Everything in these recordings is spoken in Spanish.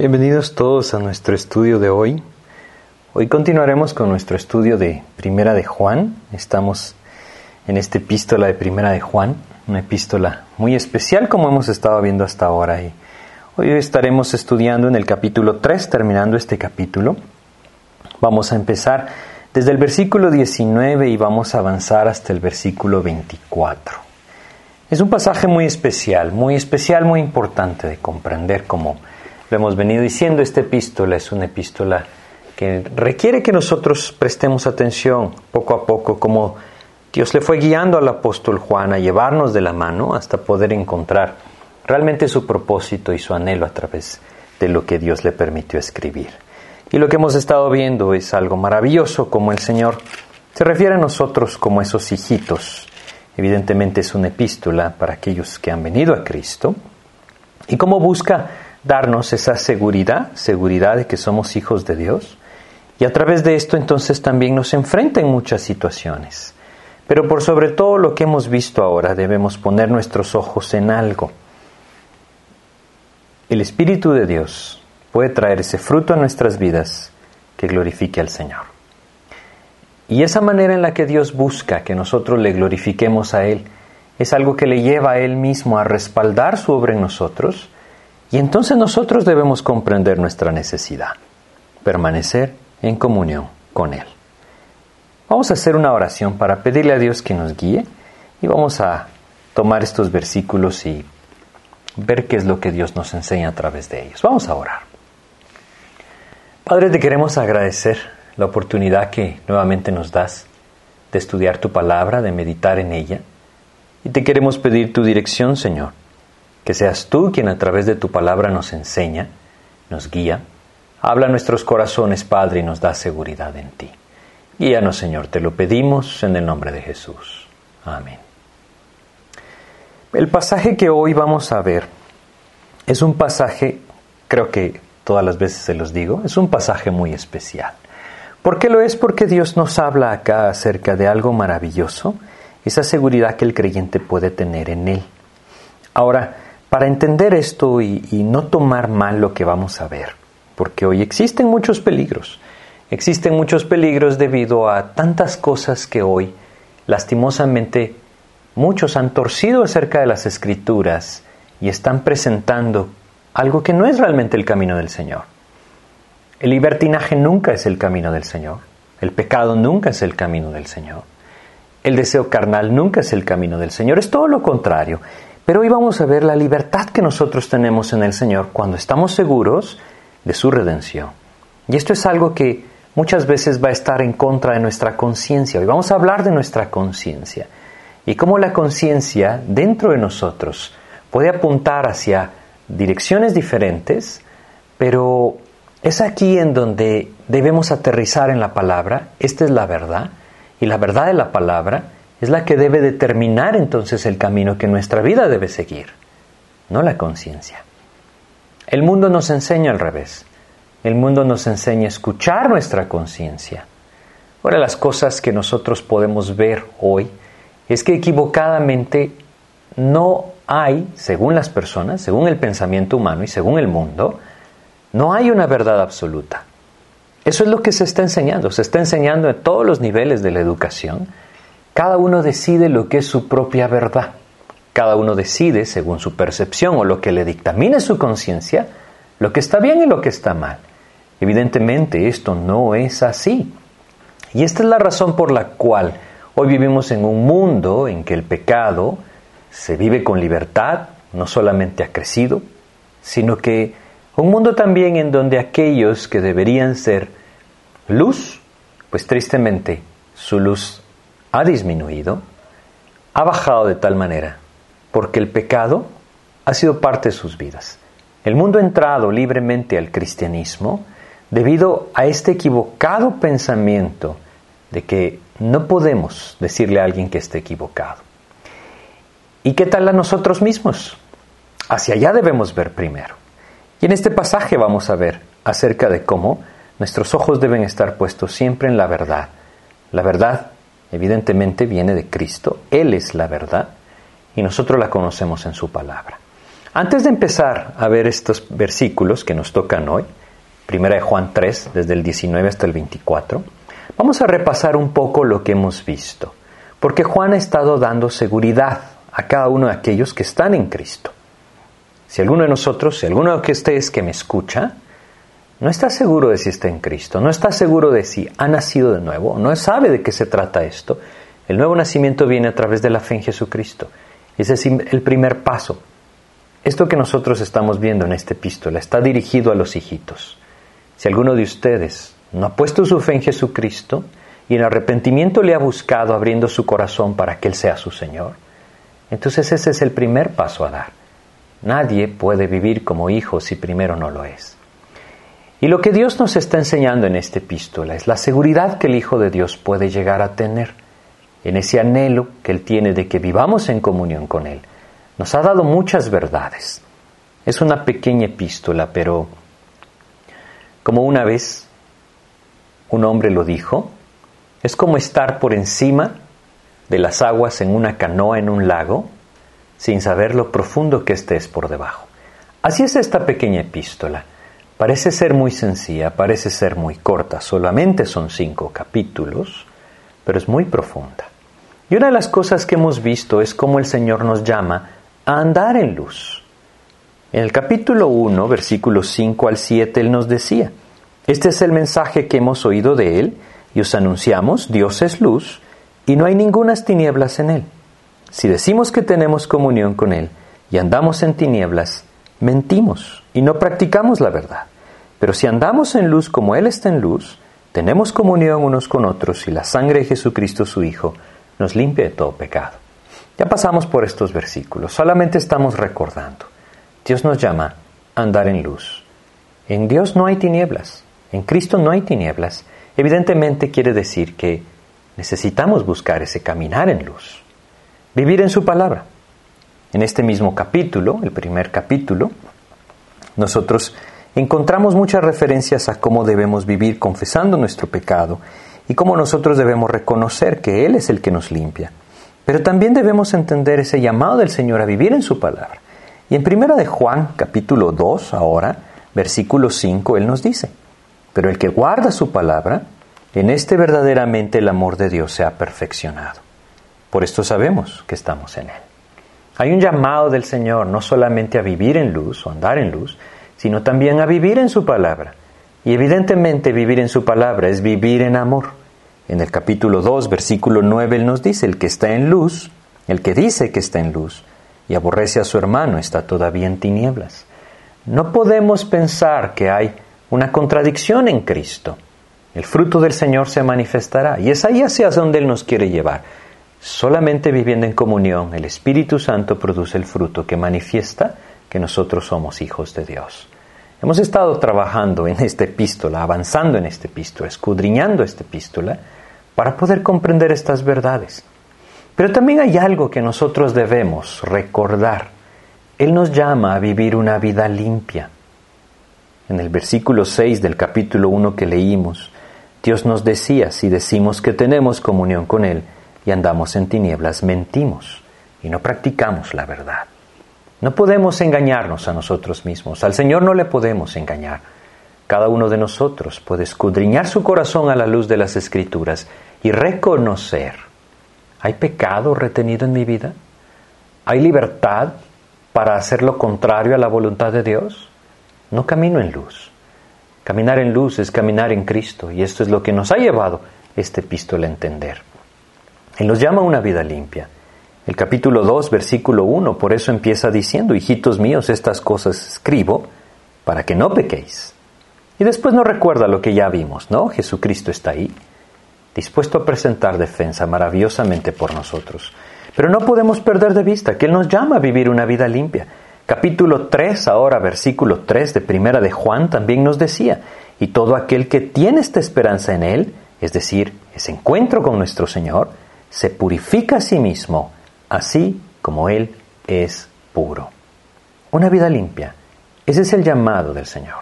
Bienvenidos todos a nuestro estudio de hoy. Hoy continuaremos con nuestro estudio de Primera de Juan. Estamos en esta epístola de Primera de Juan, una epístola muy especial como hemos estado viendo hasta ahora. Y hoy estaremos estudiando en el capítulo 3, terminando este capítulo. Vamos a empezar desde el versículo 19 y vamos a avanzar hasta el versículo 24. Es un pasaje muy especial, muy especial, muy importante de comprender como lo hemos venido diciendo, esta epístola es una epístola que requiere que nosotros prestemos atención poco a poco, como Dios le fue guiando al apóstol Juan a llevarnos de la mano hasta poder encontrar realmente su propósito y su anhelo a través de lo que Dios le permitió escribir. Y lo que hemos estado viendo es algo maravilloso, como el Señor se refiere a nosotros como esos hijitos. Evidentemente es una epístola para aquellos que han venido a Cristo. Y cómo busca darnos esa seguridad, seguridad de que somos hijos de Dios. Y a través de esto entonces también nos enfrenta en muchas situaciones. Pero por sobre todo lo que hemos visto ahora debemos poner nuestros ojos en algo. El Espíritu de Dios puede traer ese fruto a nuestras vidas que glorifique al Señor. Y esa manera en la que Dios busca que nosotros le glorifiquemos a Él es algo que le lleva a Él mismo a respaldar su obra en nosotros y entonces nosotros debemos comprender nuestra necesidad, permanecer en comunión con Él. Vamos a hacer una oración para pedirle a Dios que nos guíe y vamos a tomar estos versículos y ver qué es lo que Dios nos enseña a través de ellos. Vamos a orar. Padre, te queremos agradecer la oportunidad que nuevamente nos das de estudiar tu palabra, de meditar en ella. Y te queremos pedir tu dirección, Señor que seas tú quien a través de tu palabra nos enseña, nos guía, habla a nuestros corazones, Padre, y nos da seguridad en ti. Guíanos, Señor, te lo pedimos en el nombre de Jesús. Amén. El pasaje que hoy vamos a ver es un pasaje, creo que todas las veces se los digo, es un pasaje muy especial. ¿Por qué lo es? Porque Dios nos habla acá acerca de algo maravilloso, esa seguridad que el creyente puede tener en Él. Ahora, para entender esto y, no tomar mal lo que vamos a ver, porque hoy existen muchos peligros. Existen muchos peligros debido a tantas cosas que hoy, lastimosamente, muchos han torcido acerca de las escrituras y están presentando algo que no es realmente el camino del Señor. El libertinaje nunca es el camino del Señor. El pecado nunca es el camino del Señor. El deseo carnal nunca es el camino del Señor. Es todo lo contrario. Pero hoy vamos a ver la libertad que nosotros tenemos en el Señor cuando estamos seguros de su redención. Y esto es algo que muchas veces va a estar en contra de nuestra conciencia. Hoy vamos a hablar de nuestra conciencia y cómo la conciencia dentro de nosotros puede apuntar hacia direcciones diferentes, pero es aquí en donde debemos aterrizar en la palabra. Esta es la verdad y la verdad de la palabra es la que debe determinar entonces el camino que nuestra vida debe seguir, no la conciencia. El mundo nos enseña al revés. El mundo nos enseña a escuchar nuestra conciencia. De las cosas que nosotros podemos ver hoy es que equivocadamente no hay, según las personas, según el pensamiento humano y según el mundo, no hay una verdad absoluta. Eso es lo que se está enseñando. Se está enseñando en todos los niveles de la educación cada uno decide lo que es su propia verdad. Cada uno decide, según su percepción o lo que le dictamine su conciencia, lo que está bien y lo que está mal. Evidentemente esto no es así. Y esta es la razón por la cual hoy vivimos en un mundo en que el pecado se vive con libertad, no solamente ha crecido, sino que un mundo también en donde aquellos que deberían ser luz, pues tristemente su luz ha disminuido, ha bajado de tal manera, porque el pecado ha sido parte de sus vidas. El mundo ha entrado libremente al cristianismo debido a este equivocado pensamiento de que no podemos decirle a alguien que esté equivocado. ¿Y qué tal a nosotros mismos? Hacia allá debemos ver primero. Y en este pasaje vamos a ver acerca de cómo nuestros ojos deben estar puestos siempre en la verdad. La verdad evidentemente viene de Cristo, Él es la verdad y nosotros la conocemos en su palabra. Antes de empezar a ver estos versículos que nos tocan hoy, 1 Juan 3, desde el 19 hasta el 24, vamos a repasar un poco lo que hemos visto, porque Juan ha estado dando seguridad a cada uno de aquellos que están en Cristo. Si alguno de nosotros, si alguno de ustedes que me escucha, no está seguro de si está en Cristo, no está seguro de si ha nacido de nuevo, no sabe de qué se trata esto, el nuevo nacimiento viene a través de la fe en Jesucristo. Ese es el primer paso. Esto que nosotros estamos viendo en esta epístola está dirigido a los hijitos. Si alguno de ustedes no ha puesto su fe en Jesucristo y en arrepentimiento le ha buscado abriendo su corazón para que Él sea su Señor, entonces ese es el primer paso a dar. Nadie puede vivir como hijo si primero no lo es. Y lo que Dios nos está enseñando en esta epístola es la seguridad que el Hijo de Dios puede llegar a tener, en ese anhelo que Él tiene de que vivamos en comunión con Él. Nos ha dado muchas verdades. Es una pequeña epístola, pero como una vez un hombre lo dijo, es como estar por encima de las aguas en una canoa en un lago sin saber lo profundo que éste es por debajo. Así es esta pequeña epístola. Parece ser muy sencilla, parece ser muy corta, solamente son cinco capítulos, pero es muy profunda. Y una de las cosas que hemos visto es cómo el Señor nos llama a andar en luz. En el capítulo 1, versículos 5 al 7, Él nos decía, este es el mensaje que hemos oído de Él y os anunciamos, Dios es luz y no hay ningunas tinieblas en Él. Si decimos que tenemos comunión con Él y andamos en tinieblas, mentimos y no practicamos la verdad. Pero si andamos en luz como Él está en luz, tenemos comunión unos con otros y la sangre de Jesucristo su Hijo nos limpia de todo pecado. Ya pasamos por estos versículos, solamente estamos recordando. Dios nos llama a andar en luz. En Dios no hay tinieblas, en Cristo no hay tinieblas. Evidentemente quiere decir que necesitamos buscar ese caminar en luz, vivir en su palabra. En este mismo capítulo, el primer capítulo, nosotros encontramos muchas referencias a cómo debemos vivir confesando nuestro pecado y cómo nosotros debemos reconocer que Él es el que nos limpia. Pero también debemos entender ese llamado del Señor a vivir en su palabra. Y en primera de Juan, capítulo 2, ahora, versículo 5, él nos dice, pero el que guarda su palabra, en este verdaderamente el amor de Dios se ha perfeccionado. Por esto sabemos que estamos en Él. Hay un llamado del Señor no solamente a vivir en luz o andar en luz, sino también a vivir en su palabra. Y evidentemente vivir en su palabra es vivir en amor. En el capítulo 2, versículo 9, Él nos dice, el que está en luz, el que dice que está en luz, y aborrece a su hermano está todavía en tinieblas. No podemos pensar que hay una contradicción en Cristo. El fruto del Señor se manifestará y es ahí hacia donde Él nos quiere llevar. Solamente viviendo en comunión, el Espíritu Santo produce el fruto que manifiesta que nosotros somos hijos de Dios. Hemos estado trabajando en esta epístola, avanzando en esta epístola, escudriñando esta epístola, para poder comprender estas verdades. Pero también hay algo que nosotros debemos recordar. Él nos llama a vivir una vida limpia. En el versículo 6 del capítulo 1 que leímos, Dios nos decía, si decimos que tenemos comunión con Él andamos en tinieblas, mentimos y no practicamos la verdad. No podemos engañarnos a nosotros mismos, al Señor no le podemos engañar. Cada uno de nosotros puede escudriñar su corazón a la luz de las Escrituras y reconocer ¿Hay pecado retenido en mi vida? ¿Hay libertad para hacer lo contrario a la voluntad de Dios? No camino en luz. Caminar en luz es caminar en Cristo y esto es lo que nos ha llevado este epístola a entender. Él nos llama a una vida limpia. El capítulo 2, versículo 1, por eso empieza diciendo, hijitos míos, estas cosas escribo para que no pequéis. Y después nos recuerda lo que ya vimos, ¿no? Jesucristo está ahí, dispuesto a presentar defensa maravillosamente por nosotros. Pero no podemos perder de vista que Él nos llama a vivir una vida limpia. Capítulo 3, ahora versículo 3 de Primera de Juan también nos decía, y todo aquel que tiene esta esperanza en Él, es decir, ese encuentro con nuestro Señor, se purifica a sí mismo, así como Él es puro. Una vida limpia. Ese es el llamado del Señor.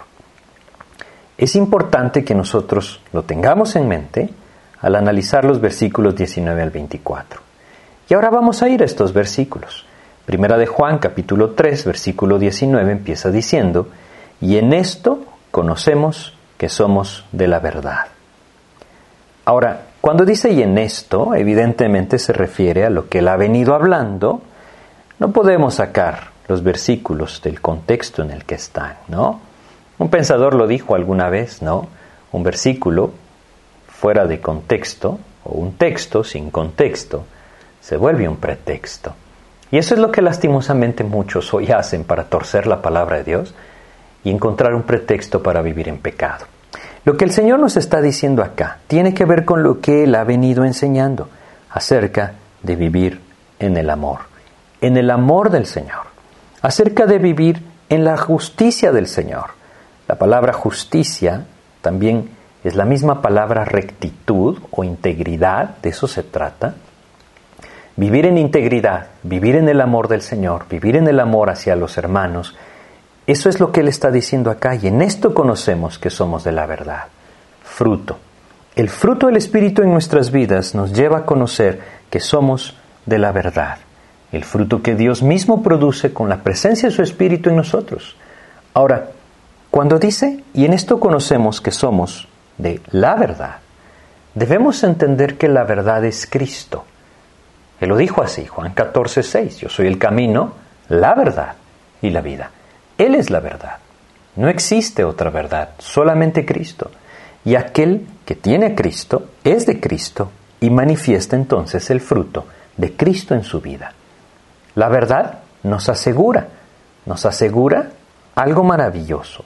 Es importante que nosotros lo tengamos en mente al analizar los versículos 19 al 24. Y ahora vamos a ir a estos versículos. Primera de Juan capítulo 3 versículo 19 empieza diciendo, y en esto conocemos que somos de la verdad. Ahora, cuando dice y en esto, evidentemente se refiere a lo que él ha venido hablando, no podemos sacar los versículos del contexto en el que están, ¿no? Un pensador lo dijo alguna vez, ¿no? Un versículo fuera de contexto o un texto sin contexto se vuelve un pretexto. Y eso es lo que lastimosamente muchos hoy hacen para torcer la palabra de Dios y encontrar un pretexto para vivir en pecado. Lo que el Señor nos está diciendo acá tiene que ver con lo que Él ha venido enseñando acerca de vivir en el amor, en el amor del Señor, acerca de vivir en la justicia del Señor. La palabra justicia también es la misma palabra rectitud o integridad, de eso se trata. Vivir en integridad, vivir en el amor del Señor, vivir en el amor hacia los hermanos, eso es lo que Él está diciendo acá y en esto conocemos que somos de la verdad. Fruto. El fruto del Espíritu en nuestras vidas nos lleva a conocer que somos de la verdad. El fruto que Dios mismo produce con la presencia de su Espíritu en nosotros. Ahora, cuando dice, y en esto conocemos que somos de la verdad, debemos entender que la verdad es Cristo. Él lo dijo así, Juan 14, 6, yo soy el camino, la verdad y la vida. Él es la verdad. No existe otra verdad, solamente Cristo. Y aquel que tiene a Cristo es de Cristo y manifiesta entonces el fruto de Cristo en su vida. La verdad nos asegura, nos asegura algo maravilloso.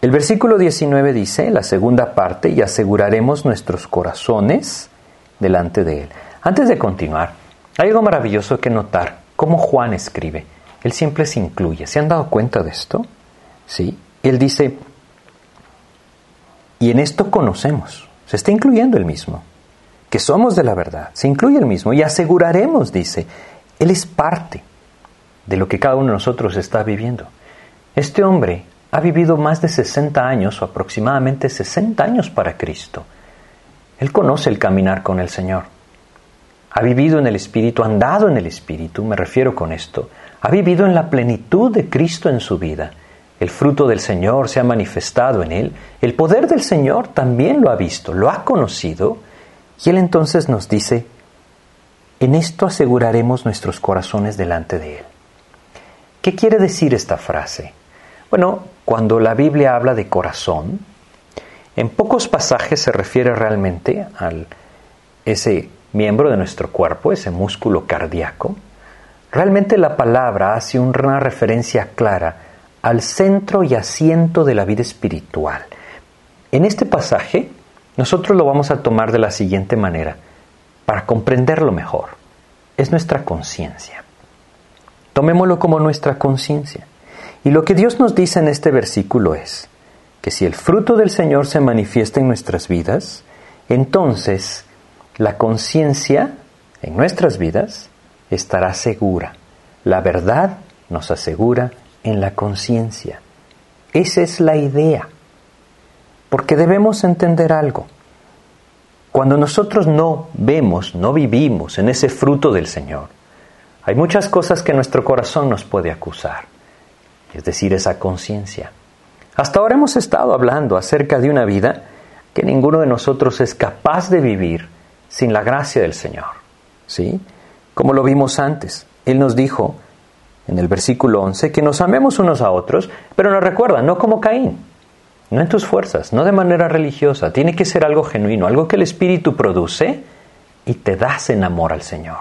El versículo 19 dice, la segunda parte, y aseguraremos nuestros corazones delante de Él. Antes de continuar, hay algo maravilloso que notar, cómo Juan escribe. Él siempre se incluye. ¿Se han dado cuenta de esto? ¿Sí? Él dice, y en esto conocemos, se está incluyendo el mismo, que somos de la verdad, se incluye el mismo, y aseguraremos, dice, Él es parte de lo que cada uno de nosotros está viviendo. Este hombre ha vivido más de 60 años o aproximadamente 60 años para Cristo. Él conoce el caminar con el Señor. Ha vivido en el Espíritu, andado en el Espíritu, me refiero con esto ha vivido en la plenitud de Cristo en su vida. El fruto del Señor se ha manifestado en él. El poder del Señor también lo ha visto, lo ha conocido. Y él entonces nos dice, en esto aseguraremos nuestros corazones delante de él. ¿Qué quiere decir esta frase? Bueno, cuando la Biblia habla de corazón, en pocos pasajes se refiere realmente a ese miembro de nuestro cuerpo, ese músculo cardíaco, Realmente la palabra hace una referencia clara al centro y asiento de la vida espiritual. En este pasaje, nosotros lo vamos a tomar de la siguiente manera, para comprenderlo mejor. Es nuestra conciencia. Tomémoslo como nuestra conciencia. Y lo que Dios nos dice en este versículo es que si el fruto del Señor se manifiesta en nuestras vidas, entonces la conciencia en nuestras vidas estará segura. La verdad nos asegura en la conciencia. Esa es la idea. Porque debemos entender algo. Cuando nosotros no vemos, no vivimos en ese fruto del Señor, hay muchas cosas que nuestro corazón nos puede acusar, es decir, esa conciencia. Hasta ahora hemos estado hablando acerca de una vida que ninguno de nosotros es capaz de vivir sin la gracia del Señor. ¿Sí? Como lo vimos antes. Él nos dijo en el versículo 11 que nos amemos unos a otros, pero nos recuerda, no como Caín, no en tus fuerzas, no de manera religiosa, tiene que ser algo genuino, algo que el Espíritu produce y te das en amor al Señor,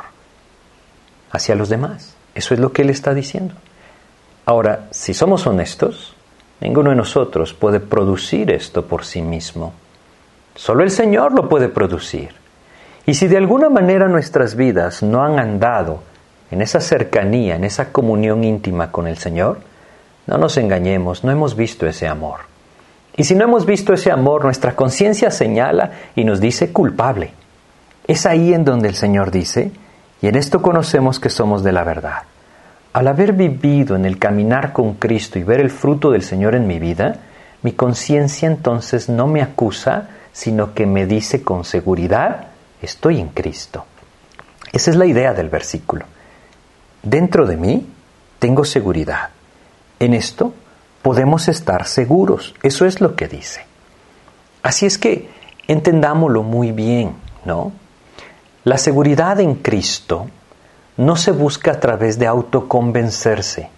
hacia los demás. Eso es lo que Él está diciendo. Ahora, si somos honestos, ninguno de nosotros puede producir esto por sí mismo. Solo el Señor lo puede producir. Y si de alguna manera nuestras vidas no han andado en esa cercanía, en esa comunión íntima con el Señor, no nos engañemos, no hemos visto ese amor. Y si no hemos visto ese amor, nuestra conciencia señala y nos dice culpable. Es ahí en donde el Señor dice, y en esto conocemos que somos de la verdad. Al haber vivido en el caminar con Cristo y ver el fruto del Señor en mi vida, mi conciencia entonces no me acusa, sino que me dice con seguridad, estoy en Cristo. Esa es la idea del versículo. dentro de mí tengo seguridad. En esto podemos estar seguros. Eso es lo que dice. Así es que entendámoslo muy bien, ¿no? La seguridad en Cristo no se busca a través de autoconvencerse.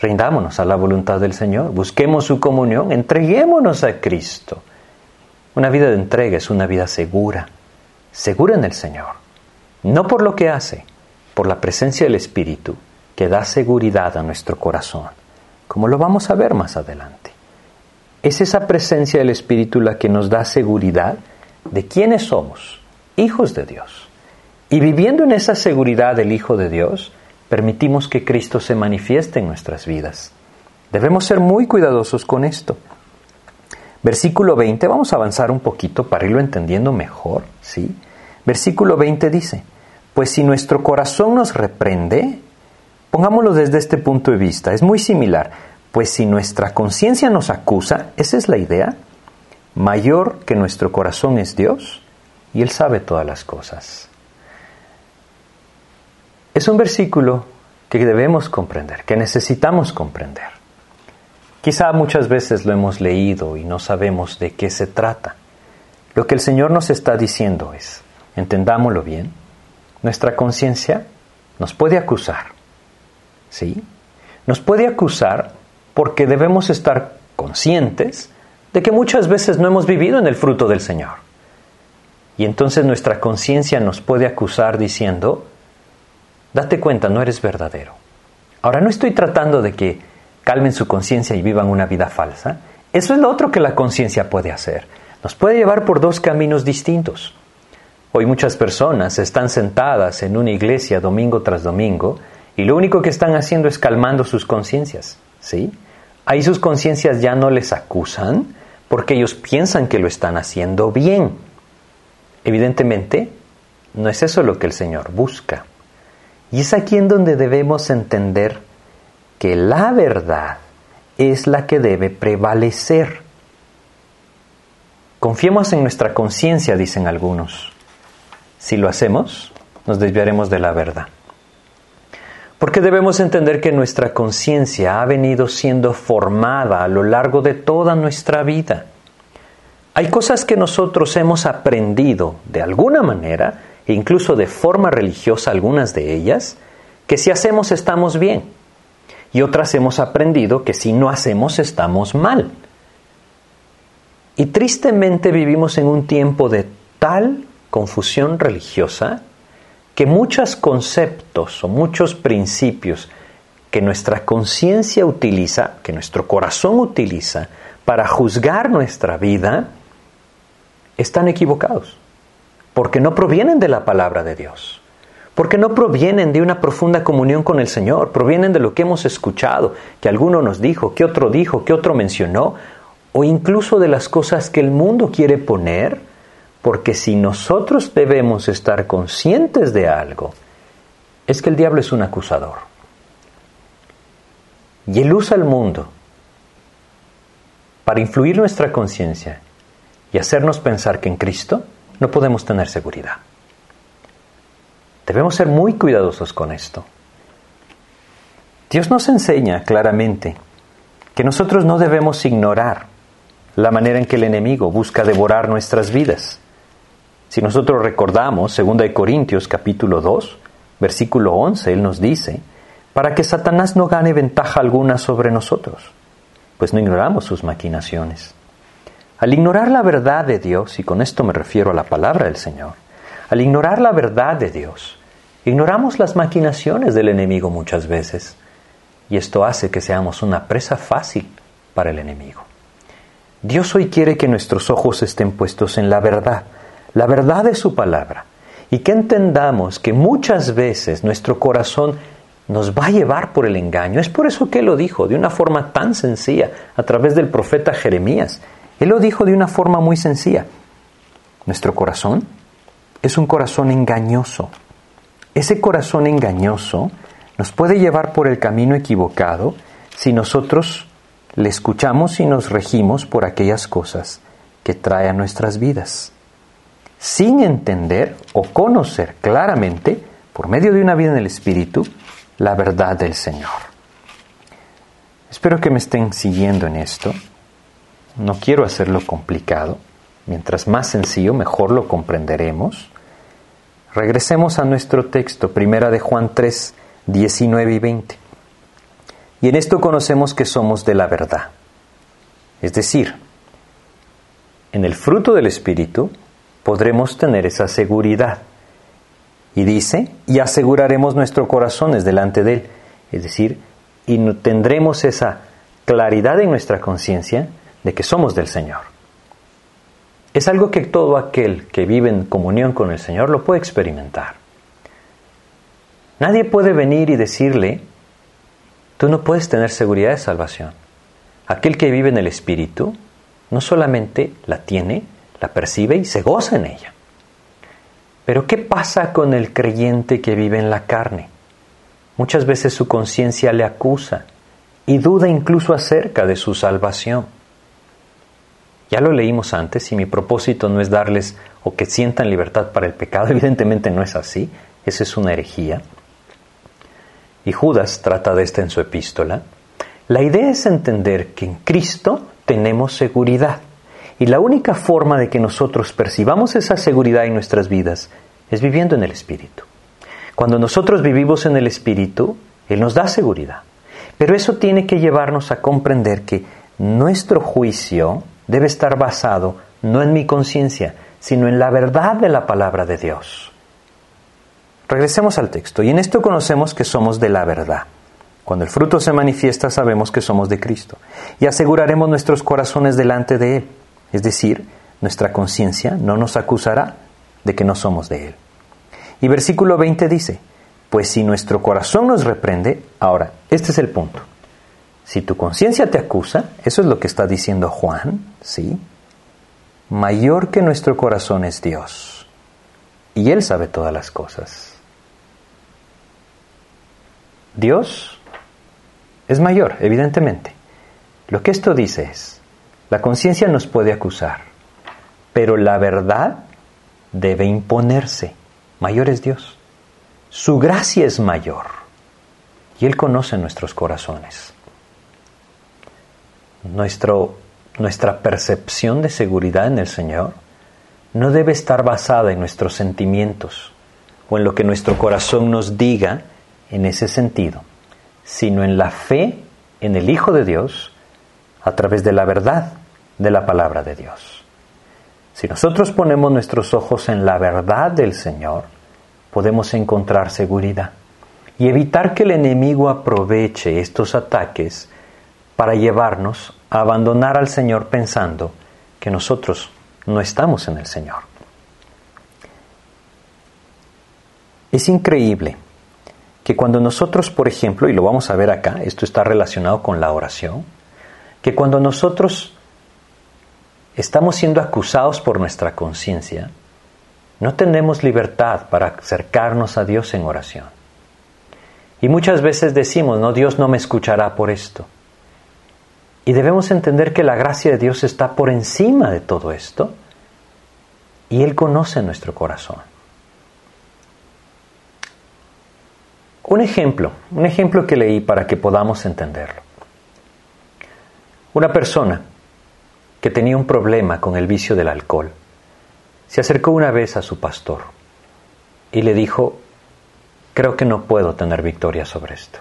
Rindámonos a la voluntad del Señor, busquemos su comunión, entreguémonos a Cristo. Una vida de entrega es una vida segura, segura en el Señor. No por lo que hace, por la presencia del Espíritu que da seguridad a nuestro corazón, como lo vamos a ver más adelante. Es esa presencia del Espíritu la que nos da seguridad de quiénes somos, hijos de Dios. Y viviendo en esa seguridad del Hijo de Dios, permitimos que Cristo se manifieste en nuestras vidas. Debemos ser muy cuidadosos con esto. Versículo 20, vamos a avanzar un poquito para irlo entendiendo mejor, ¿sí? Versículo 20 dice, pues si nuestro corazón nos reprende, pongámoslo desde este punto de vista, es muy similar, pues si nuestra conciencia nos acusa, esa es la idea, mayor que nuestro corazón es Dios y Él sabe todas las cosas. Es un versículo que debemos comprender, que necesitamos comprender. Quizá muchas veces lo hemos leído y no sabemos de qué se trata. Lo que el Señor nos está diciendo es, entendámoslo bien, nuestra conciencia nos puede acusar, ¿sí? Nos puede acusar porque debemos estar conscientes de que muchas veces no hemos vivido en el fruto del Señor. Y entonces nuestra conciencia nos puede acusar diciendo, date cuenta, no eres verdadero. Ahora no estoy tratando de que calmen su conciencia y vivan una vida falsa. Eso es lo otro que la conciencia puede hacer. Nos puede llevar por dos caminos distintos. Hoy muchas personas están sentadas en una iglesia domingo tras domingo y lo único que están haciendo es calmando sus conciencias. ¿Sí? Ahí sus conciencias ya no les acusan porque ellos piensan que lo están haciendo bien. Evidentemente, no es eso lo que el Señor busca. Y es aquí en donde debemos entender que la verdad es la que debe prevalecer. Confiemos en nuestra conciencia, dicen algunos. Si lo hacemos, nos desviaremos de la verdad. Porque debemos entender que nuestra conciencia ha venido siendo formada a lo largo de toda nuestra vida. Hay cosas que nosotros hemos aprendido de alguna manera e incluso de forma religiosa algunas de ellas, que si hacemos estamos bien, y otras hemos aprendido que si no hacemos estamos mal. Y tristemente vivimos en un tiempo de tal confusión religiosa que muchos conceptos o muchos principios que nuestra conciencia utiliza, que nuestro corazón utiliza para juzgar nuestra vida, están equivocados porque no provienen de la palabra de Dios, porque no provienen de una profunda comunión con el Señor, provienen de lo que hemos escuchado, que alguno nos dijo, que otro dijo, que otro mencionó, o incluso de las cosas que el mundo quiere poner, porque si nosotros debemos estar conscientes de algo, es que el diablo es un acusador. Y él usa el mundo para influir nuestra conciencia y hacernos pensar que en Cristo no podemos tener seguridad. Debemos ser muy cuidadosos con esto. Dios nos enseña claramente que nosotros no debemos ignorar la manera en que el enemigo busca devorar nuestras vidas. Si nosotros recordamos 2 Corintios capítulo 2, versículo 11, él nos dice, para que Satanás no gane ventaja alguna sobre nosotros, pues no ignoramos sus maquinaciones. Al ignorar la verdad de Dios, y con esto me refiero a la palabra del Señor, al ignorar la verdad de Dios, ignoramos las maquinaciones del enemigo muchas veces, y esto hace que seamos una presa fácil para el enemigo. Dios hoy quiere que nuestros ojos estén puestos en la verdad, la verdad de su palabra, y que entendamos que muchas veces nuestro corazón nos va a llevar por el engaño. Es por eso que Él lo dijo de una forma tan sencilla a través del profeta Jeremías. Él lo dijo de una forma muy sencilla. Nuestro corazón es un corazón engañoso. Ese corazón engañoso nos puede llevar por el camino equivocado si nosotros le escuchamos y nos regimos por aquellas cosas que trae a nuestras vidas, sin entender o conocer claramente, por medio de una vida en el Espíritu, la verdad del Señor. Espero que me estén siguiendo en esto. No quiero hacerlo complicado. Mientras más sencillo, mejor lo comprenderemos. Regresemos a nuestro texto, primera de Juan 3, 19 y 20. Y en esto conocemos que somos de la verdad. Es decir, en el fruto del Espíritu podremos tener esa seguridad. Y dice, y aseguraremos nuestros corazones delante de Él. Es decir, y tendremos esa claridad en nuestra conciencia de que somos del Señor. Es algo que todo aquel que vive en comunión con el Señor lo puede experimentar. Nadie puede venir y decirle, tú no puedes tener seguridad de salvación. Aquel que vive en el Espíritu no solamente la tiene, la percibe y se goza en ella. Pero ¿qué pasa con el creyente que vive en la carne? Muchas veces su conciencia le acusa y duda incluso acerca de su salvación. Ya lo leímos antes y mi propósito no es darles o que sientan libertad para el pecado, evidentemente no es así, esa es una herejía. Y Judas trata de esto en su epístola. La idea es entender que en Cristo tenemos seguridad y la única forma de que nosotros percibamos esa seguridad en nuestras vidas es viviendo en el Espíritu. Cuando nosotros vivimos en el Espíritu, Él nos da seguridad. Pero eso tiene que llevarnos a comprender que nuestro juicio debe estar basado no en mi conciencia, sino en la verdad de la palabra de Dios. Regresemos al texto, y en esto conocemos que somos de la verdad. Cuando el fruto se manifiesta sabemos que somos de Cristo, y aseguraremos nuestros corazones delante de Él, es decir, nuestra conciencia no nos acusará de que no somos de Él. Y versículo 20 dice, pues si nuestro corazón nos reprende, ahora, este es el punto. Si tu conciencia te acusa, eso es lo que está diciendo Juan, ¿sí? Mayor que nuestro corazón es Dios. Y Él sabe todas las cosas. Dios es mayor, evidentemente. Lo que esto dice es, la conciencia nos puede acusar, pero la verdad debe imponerse. Mayor es Dios. Su gracia es mayor. Y Él conoce nuestros corazones. Nuestro, nuestra percepción de seguridad en el Señor no debe estar basada en nuestros sentimientos o en lo que nuestro corazón nos diga en ese sentido, sino en la fe en el Hijo de Dios a través de la verdad de la palabra de Dios. Si nosotros ponemos nuestros ojos en la verdad del Señor, podemos encontrar seguridad y evitar que el enemigo aproveche estos ataques para llevarnos a abandonar al Señor pensando que nosotros no estamos en el Señor. Es increíble que cuando nosotros, por ejemplo, y lo vamos a ver acá, esto está relacionado con la oración, que cuando nosotros estamos siendo acusados por nuestra conciencia, no tenemos libertad para acercarnos a Dios en oración. Y muchas veces decimos, no, Dios no me escuchará por esto. Y debemos entender que la gracia de Dios está por encima de todo esto y Él conoce nuestro corazón. Un ejemplo, un ejemplo que leí para que podamos entenderlo. Una persona que tenía un problema con el vicio del alcohol se acercó una vez a su pastor y le dijo, creo que no puedo tener victoria sobre esto.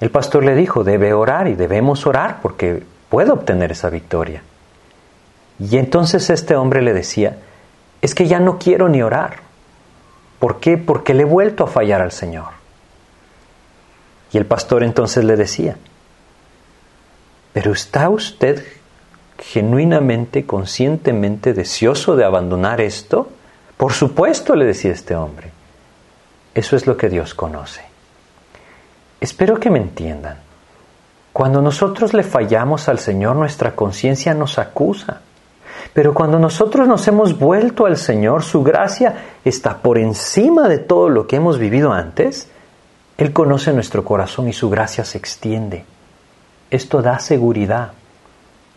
El pastor le dijo, debe orar y debemos orar porque puedo obtener esa victoria. Y entonces este hombre le decía, es que ya no quiero ni orar. ¿Por qué? Porque le he vuelto a fallar al Señor. Y el pastor entonces le decía, pero ¿está usted genuinamente, conscientemente deseoso de abandonar esto? Por supuesto, le decía este hombre. Eso es lo que Dios conoce. Espero que me entiendan. Cuando nosotros le fallamos al Señor, nuestra conciencia nos acusa. Pero cuando nosotros nos hemos vuelto al Señor, su gracia está por encima de todo lo que hemos vivido antes. Él conoce nuestro corazón y su gracia se extiende. Esto da seguridad.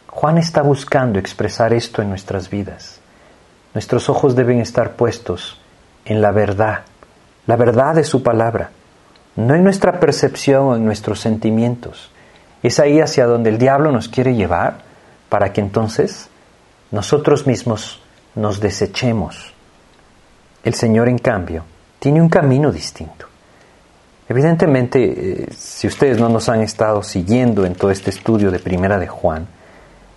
Juan está buscando expresar esto en nuestras vidas. Nuestros ojos deben estar puestos en la verdad la verdad de su palabra, no en nuestra percepción o en nuestros sentimientos. Es ahí hacia donde el diablo nos quiere llevar para que entonces nosotros mismos nos desechemos. El Señor, en cambio, tiene un camino distinto. Evidentemente, eh, si ustedes no nos han estado siguiendo en todo este estudio de Primera de Juan,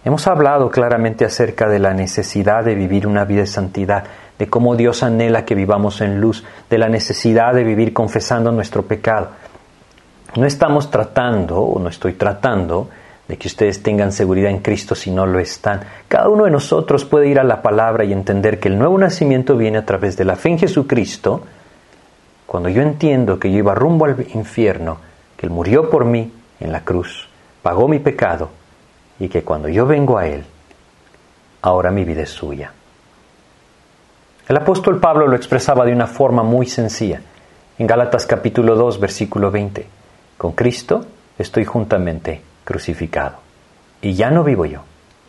hemos hablado claramente acerca de la necesidad de vivir una vida de santidad, de cómo Dios anhela que vivamos en luz, de la necesidad de vivir confesando nuestro pecado. No estamos tratando, o no estoy tratando, de que ustedes tengan seguridad en Cristo si no lo están. Cada uno de nosotros puede ir a la palabra y entender que el nuevo nacimiento viene a través de la fe en Jesucristo. Cuando yo entiendo que yo iba rumbo al infierno, que Él murió por mí en la cruz, pagó mi pecado y que cuando yo vengo a Él, ahora mi vida es suya. El apóstol Pablo lo expresaba de una forma muy sencilla. En Gálatas capítulo 2, versículo 20. Con Cristo estoy juntamente crucificado. Y ya no vivo yo,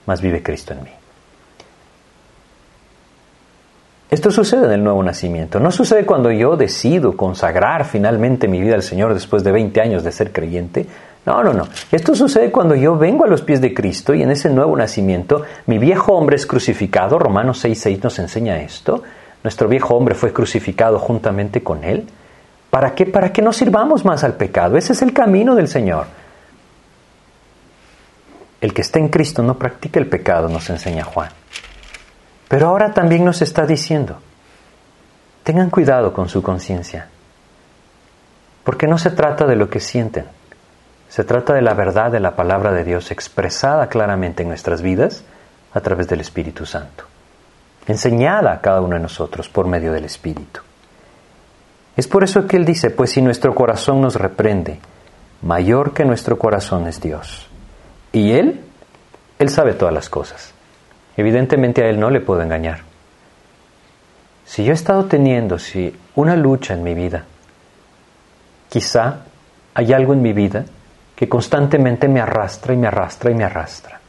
mas vive Cristo en mí. Esto sucede en el nuevo nacimiento. No sucede cuando yo decido consagrar finalmente mi vida al Señor después de 20 años de ser creyente. No, no, no. Esto sucede cuando yo vengo a los pies de Cristo y en ese nuevo nacimiento mi viejo hombre es crucificado. Romanos 6.6 nos enseña esto. Nuestro viejo hombre fue crucificado juntamente con Él. ¿Para qué? Para que no sirvamos más al pecado. Ese es el camino del Señor. El que está en Cristo no practica el pecado, nos enseña Juan. Pero ahora también nos está diciendo, tengan cuidado con su conciencia, porque no se trata de lo que sienten, se trata de la verdad de la palabra de Dios expresada claramente en nuestras vidas a través del Espíritu Santo, enseñada a cada uno de nosotros por medio del Espíritu. Es por eso que Él dice, pues si nuestro corazón nos reprende, mayor que nuestro corazón es Dios. Y Él, Él sabe todas las cosas. Evidentemente a Él no le puedo engañar. Si yo he estado teniendo si una lucha en mi vida, quizá hay algo en mi vida que constantemente me arrastra y me arrastra y me arrastra.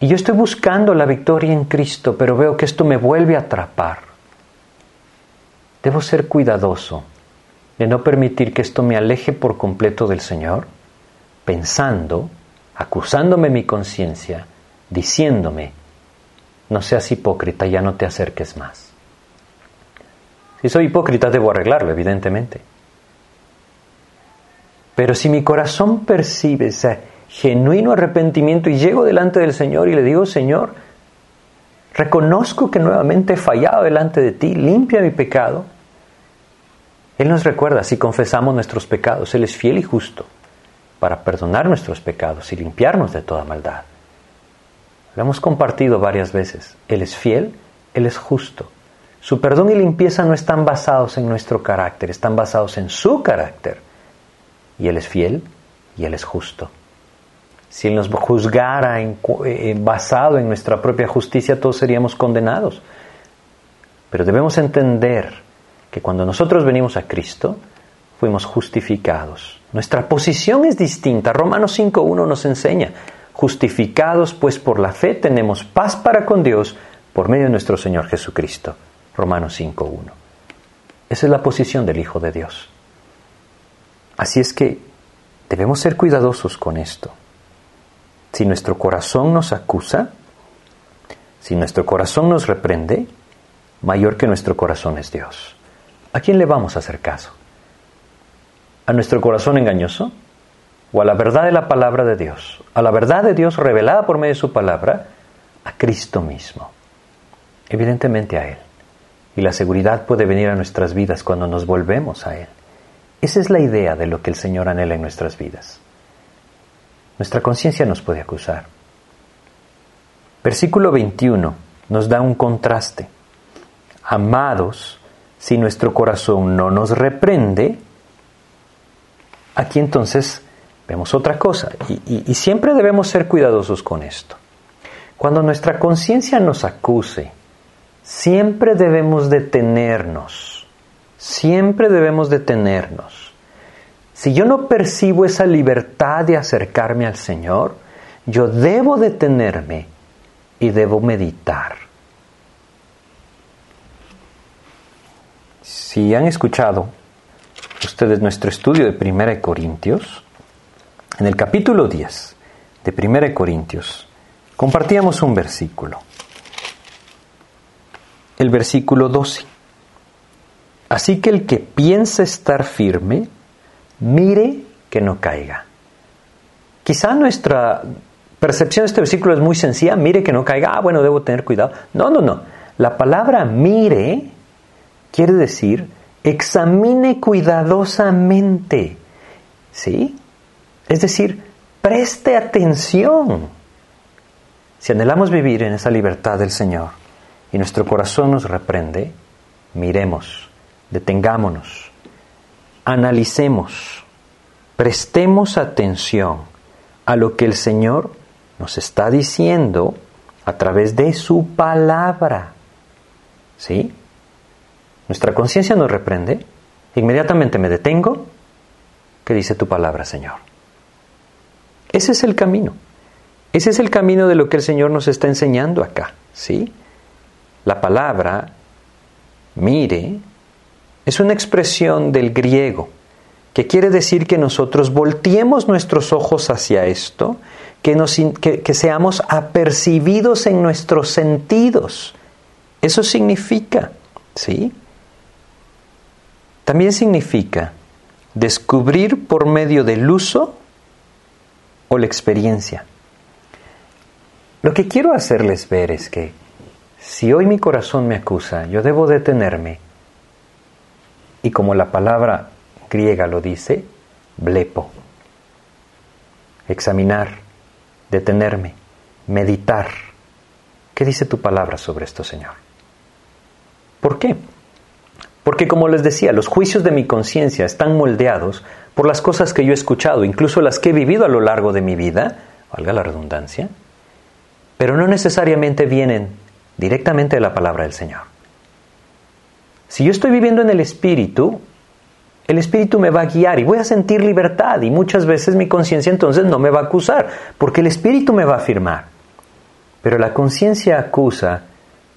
Y yo estoy buscando la victoria en Cristo, pero veo que esto me vuelve a atrapar. Debo ser cuidadoso de no permitir que esto me aleje por completo del Señor, pensando, acusándome mi conciencia, diciéndome, no seas hipócrita, ya no te acerques más. Si soy hipócrita debo arreglarlo, evidentemente. Pero si mi corazón percibe ese genuino arrepentimiento y llego delante del Señor y le digo, Señor, reconozco que nuevamente he fallado delante de ti, limpia mi pecado, él nos recuerda, si confesamos nuestros pecados, Él es fiel y justo para perdonar nuestros pecados y limpiarnos de toda maldad. Lo hemos compartido varias veces. Él es fiel, Él es justo. Su perdón y limpieza no están basados en nuestro carácter, están basados en su carácter. Y Él es fiel y Él es justo. Si Él nos juzgara eh, basado en nuestra propia justicia, todos seríamos condenados. Pero debemos entender que cuando nosotros venimos a Cristo, fuimos justificados. Nuestra posición es distinta. Romanos 5.1 nos enseña, justificados pues por la fe tenemos paz para con Dios por medio de nuestro Señor Jesucristo. Romanos 5.1. Esa es la posición del Hijo de Dios. Así es que debemos ser cuidadosos con esto. Si nuestro corazón nos acusa, si nuestro corazón nos reprende, mayor que nuestro corazón es Dios. ¿A quién le vamos a hacer caso? ¿A nuestro corazón engañoso? ¿O a la verdad de la palabra de Dios? ¿A la verdad de Dios revelada por medio de su palabra? A Cristo mismo. Evidentemente a Él. Y la seguridad puede venir a nuestras vidas cuando nos volvemos a Él. Esa es la idea de lo que el Señor anhela en nuestras vidas. Nuestra conciencia nos puede acusar. Versículo 21 nos da un contraste. Amados, si nuestro corazón no nos reprende, aquí entonces vemos otra cosa. Y, siempre debemos ser cuidadosos con esto. Cuando nuestra conciencia nos acuse, siempre debemos detenernos. Siempre debemos detenernos. Si yo no percibo esa libertad de acercarme al Señor, yo debo detenerme y debo meditar. si han escuchado ustedes nuestro estudio de Primera de Corintios, en el capítulo 10 de Primera de Corintios, compartíamos un versículo. El versículo 12. Así que el que piensa estar firme, mire que no caiga. Quizá nuestra percepción de este versículo es muy sencilla, mire que no caiga, ah, bueno, debo tener cuidado. No, no, no. La palabra mire quiere decir examine cuidadosamente. ¿Sí? Es decir, preste atención. Si anhelamos vivir en esa libertad del Señor y nuestro corazón nos reprende, miremos, detengámonos, analicemos, prestemos atención a lo que el Señor nos está diciendo a través de su palabra. ¿Sí? Nuestra conciencia nos reprende, inmediatamente me detengo, ¿qué dice tu palabra, Señor? Ese es el camino. Ese es el camino de lo que el Señor nos está enseñando acá, ¿sí? La palabra, mire, es una expresión del griego que quiere decir que nosotros volteemos nuestros ojos hacia esto, que, nos, que seamos apercibidos en nuestros sentidos. Eso significa, ¿sí? También significa descubrir por medio del uso o la experiencia. Lo que quiero hacerles ver es que si hoy mi corazón me acusa, yo debo detenerme y como la palabra griega lo dice, blepo, examinar, detenerme, meditar. ¿Qué dice tu palabra sobre esto, Señor? ¿Por qué? Porque como les decía, los juicios de mi conciencia están moldeados por las cosas que yo he escuchado, incluso las que he vivido a lo largo de mi vida, valga la redundancia, pero no necesariamente vienen directamente de la palabra del Señor. Si yo estoy viviendo en el Espíritu, el Espíritu me va a guiar y voy a sentir libertad y muchas veces mi conciencia entonces no me va a acusar, porque el Espíritu me va a afirmar. Pero la conciencia acusa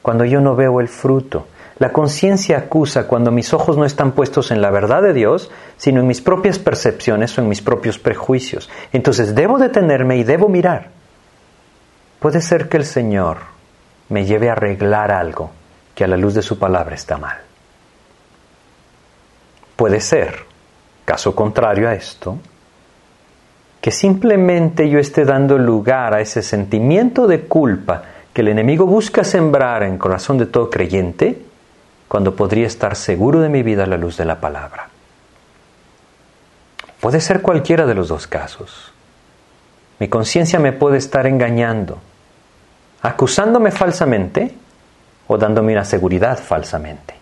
cuando yo no veo el fruto. La conciencia acusa cuando mis ojos no están puestos en la verdad de Dios, sino en mis propias percepciones o en mis propios prejuicios. Entonces debo detenerme y debo mirar. Puede ser que el Señor me lleve a arreglar algo que a la luz de su palabra está mal. Puede ser, caso contrario a esto, que simplemente yo esté dando lugar a ese sentimiento de culpa que el enemigo busca sembrar en el corazón de todo creyente cuando podría estar seguro de mi vida a la luz de la palabra. Puede ser cualquiera de los dos casos. Mi conciencia me puede estar engañando, acusándome falsamente o dándome una seguridad falsamente.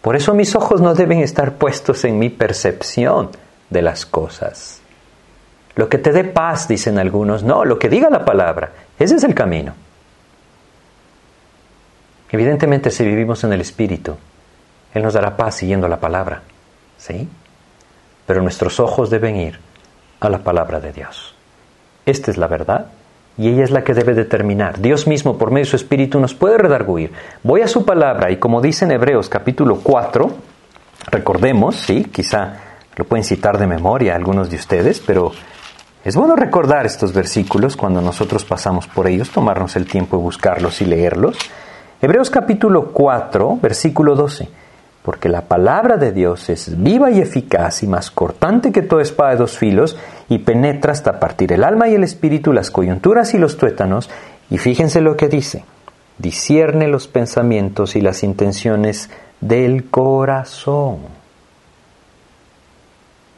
Por eso mis ojos no deben estar puestos en mi percepción de las cosas. Lo que te dé paz, dicen algunos, no, lo que diga la palabra, ese es el camino. Evidentemente, si vivimos en el Espíritu, Él nos dará paz siguiendo la palabra, ¿sí? Pero nuestros ojos deben ir a la palabra de Dios. Esta es la verdad y ella es la que debe determinar. Dios mismo, por medio de su Espíritu, nos puede redarguir. Voy a su palabra y como dice en Hebreos capítulo 4, recordemos, sí, quizá lo pueden citar de memoria algunos de ustedes, pero es bueno recordar estos versículos cuando nosotros pasamos por ellos, tomarnos el tiempo de buscarlos y leerlos. Hebreos capítulo 4, versículo 12. Porque la palabra de Dios es viva y eficaz y más cortante que toda espada de dos filos y penetra hasta partir el alma y el espíritu, las coyunturas y los tuétanos. Y fíjense lo que dice. Discierne los pensamientos y las intenciones del corazón.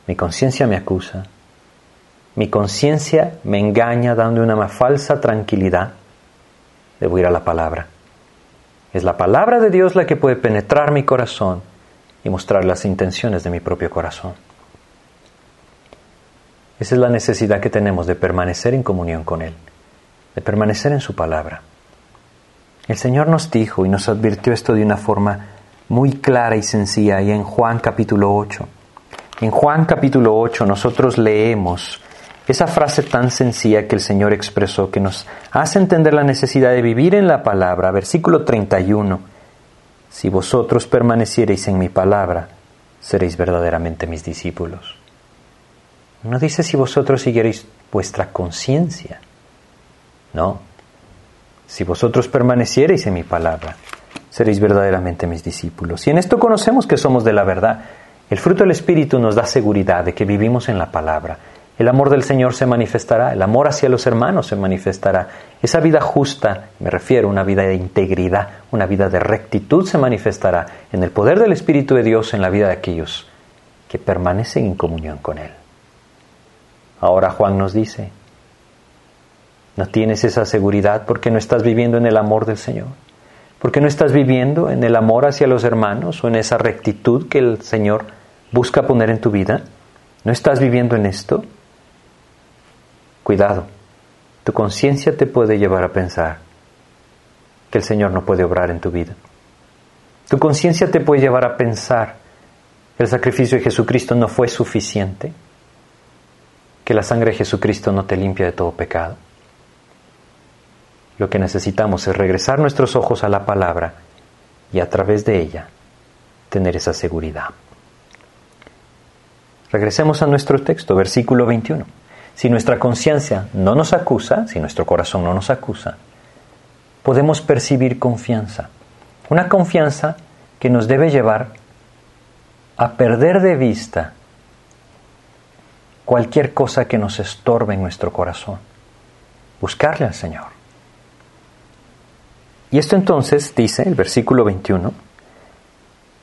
Mi conciencia me acusa. Mi conciencia me engaña dando una falsa tranquilidad. Debo ir a la palabra. Es la palabra de Dios la que puede penetrar mi corazón y mostrar las intenciones de mi propio corazón. Esa es la necesidad que tenemos de permanecer en comunión con Él, de permanecer en su palabra. El Señor nos dijo y nos advirtió esto de una forma muy clara y sencilla y en Juan capítulo 8. En Juan capítulo 8 nosotros leemos esa frase tan sencilla que el Señor expresó, que nos hace entender la necesidad de vivir en la palabra, versículo 31. si vosotros permaneciereis en mi palabra, seréis verdaderamente mis discípulos. No dice si vosotros siguiereis vuestra conciencia. No. Si vosotros permaneciereis en mi palabra, seréis verdaderamente mis discípulos. Y en esto conocemos que somos de la verdad. El fruto del Espíritu nos da seguridad de que vivimos en la palabra. El amor del Señor se manifestará, el amor hacia los hermanos se manifestará. Esa vida justa, me refiero, una vida de integridad, una vida de rectitud se manifestará en el poder del Espíritu de Dios en la vida de aquellos que permanecen en comunión con Él. Ahora Juan nos dice, no tienes esa seguridad porque no estás viviendo en el amor del Señor, porque no estás viviendo en el amor hacia los hermanos o en esa rectitud que el Señor busca poner en tu vida. ¿No estás viviendo en esto? Cuidado, tu conciencia te puede llevar a pensar que el Señor no puede obrar en tu vida. Tu conciencia te puede llevar a pensar que el sacrificio de Jesucristo no fue suficiente, que la sangre de Jesucristo no te limpia de todo pecado. Lo que necesitamos es regresar nuestros ojos a la palabra y a través de ella tener esa seguridad. Regresemos a nuestro texto, versículo 21. Si nuestra conciencia no nos acusa, si nuestro corazón no nos acusa, podemos percibir confianza. Una confianza que nos debe llevar a perder de vista cualquier cosa que nos estorbe en nuestro corazón. Buscarle al Señor. Y esto entonces dice el versículo 21,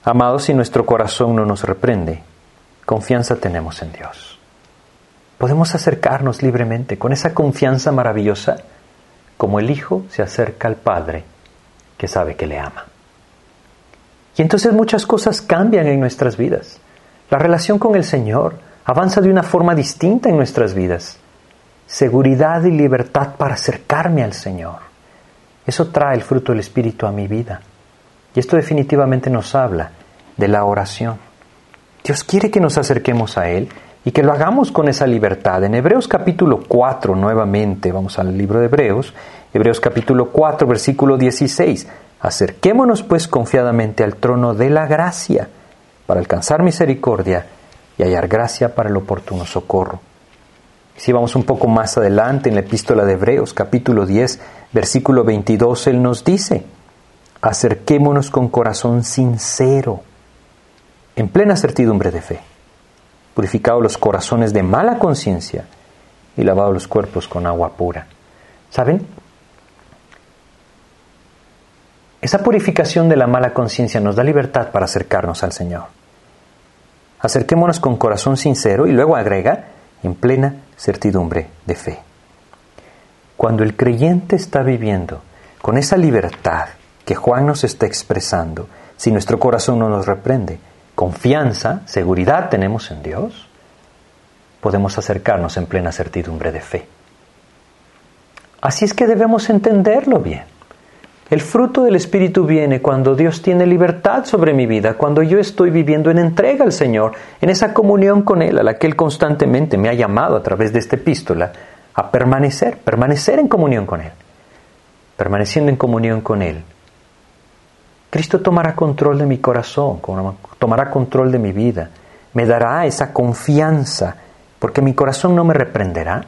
Amados, si nuestro corazón no nos reprende, confianza tenemos en Dios podemos acercarnos libremente con esa confianza maravillosa como el Hijo se acerca al Padre que sabe que le ama. Y entonces muchas cosas cambian en nuestras vidas. La relación con el Señor avanza de una forma distinta en nuestras vidas. Seguridad y libertad para acercarme al Señor. Eso trae el fruto del Espíritu a mi vida. Y esto definitivamente nos habla de la oración. Dios quiere que nos acerquemos a Él y que lo hagamos con esa libertad. En Hebreos capítulo 4, nuevamente, vamos al libro de Hebreos, Hebreos capítulo 4, versículo 16. Acerquémonos pues confiadamente al trono de la gracia para alcanzar misericordia y hallar gracia para el oportuno socorro. Si vamos un poco más adelante en la epístola de Hebreos capítulo 10, versículo 22, Él nos dice, acerquémonos con corazón sincero, en plena certidumbre de fe purificado los corazones de mala conciencia y lavado los cuerpos con agua pura. ¿Saben? Esa purificación de la mala conciencia nos da libertad para acercarnos al Señor. Acerquémonos con corazón sincero y luego agrega en plena certidumbre de fe. Cuando el creyente está viviendo con esa libertad que Juan nos está expresando, si nuestro corazón no nos reprende, confianza, seguridad tenemos en Dios, podemos acercarnos en plena certidumbre de fe. Así es que debemos entenderlo bien. El fruto del Espíritu viene cuando Dios tiene libertad sobre mi vida, cuando yo estoy viviendo en entrega al Señor, en esa comunión con Él, a la que Él constantemente me ha llamado a través de esta epístola a permanecer, permanecer en comunión con Él. Permaneciendo en comunión con Él, Cristo tomará control de mi corazón, tomará control de mi vida, me dará esa confianza, porque mi corazón no me reprenderá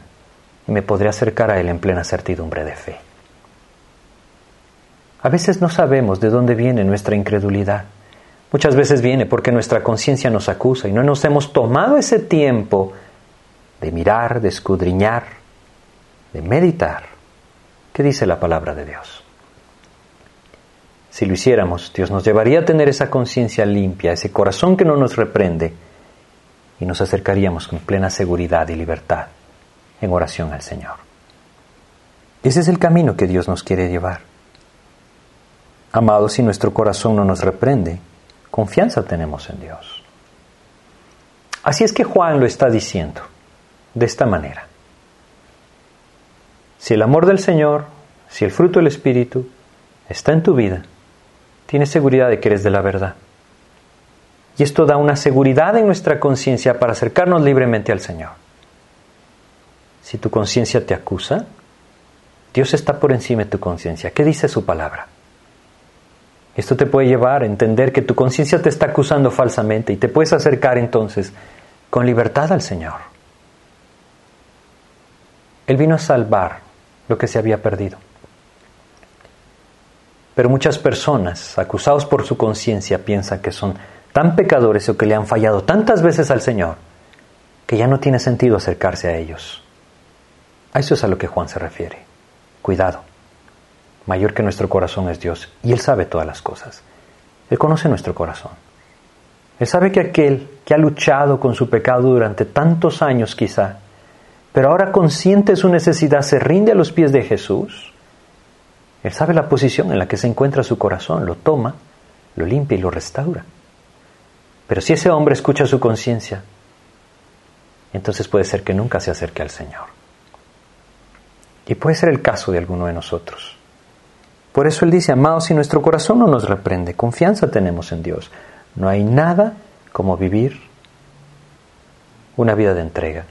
y me podré acercar a Él en plena certidumbre de fe. A veces no sabemos de dónde viene nuestra incredulidad. Muchas veces viene porque nuestra conciencia nos acusa y no nos hemos tomado ese tiempo de mirar, de escudriñar, de meditar. ¿Qué dice la palabra de Dios? Si lo hiciéramos, Dios nos llevaría a tener esa conciencia limpia, ese corazón que no nos reprende, y nos acercaríamos con plena seguridad y libertad en oración al Señor. Ese es el camino que Dios nos quiere llevar. Amados, si nuestro corazón no nos reprende, confianza tenemos en Dios. Así es que Juan lo está diciendo de esta manera. Si el amor del Señor, si el fruto del Espíritu está en tu vida, tienes seguridad de que eres de la verdad. Y esto da una seguridad en nuestra conciencia para acercarnos libremente al Señor. Si tu conciencia te acusa, Dios está por encima de tu conciencia. ¿Qué dice su palabra? Esto te puede llevar a entender que tu conciencia te está acusando falsamente y te puedes acercar entonces con libertad al Señor. Él vino a salvar lo que se había perdido. Pero muchas personas, acusados por su conciencia, piensan que son tan pecadores o que le han fallado tantas veces al Señor que ya no tiene sentido acercarse a ellos. A eso es a lo que Juan se refiere. Cuidado. Mayor que nuestro corazón es Dios y Él sabe todas las cosas. Él conoce nuestro corazón. Él sabe que aquel que ha luchado con su pecado durante tantos años quizá, pero ahora consciente de su necesidad se rinde a los pies de Jesús, Él sabe la posición en la que se encuentra su corazón, lo toma, lo limpia y lo restaura. Pero si ese hombre escucha su conciencia, entonces puede ser que nunca se acerque al Señor. Y puede ser el caso de alguno de nosotros. Por eso Él dice, amados, si nuestro corazón no nos reprende, confianza tenemos en Dios. No hay nada como vivir una vida de entrega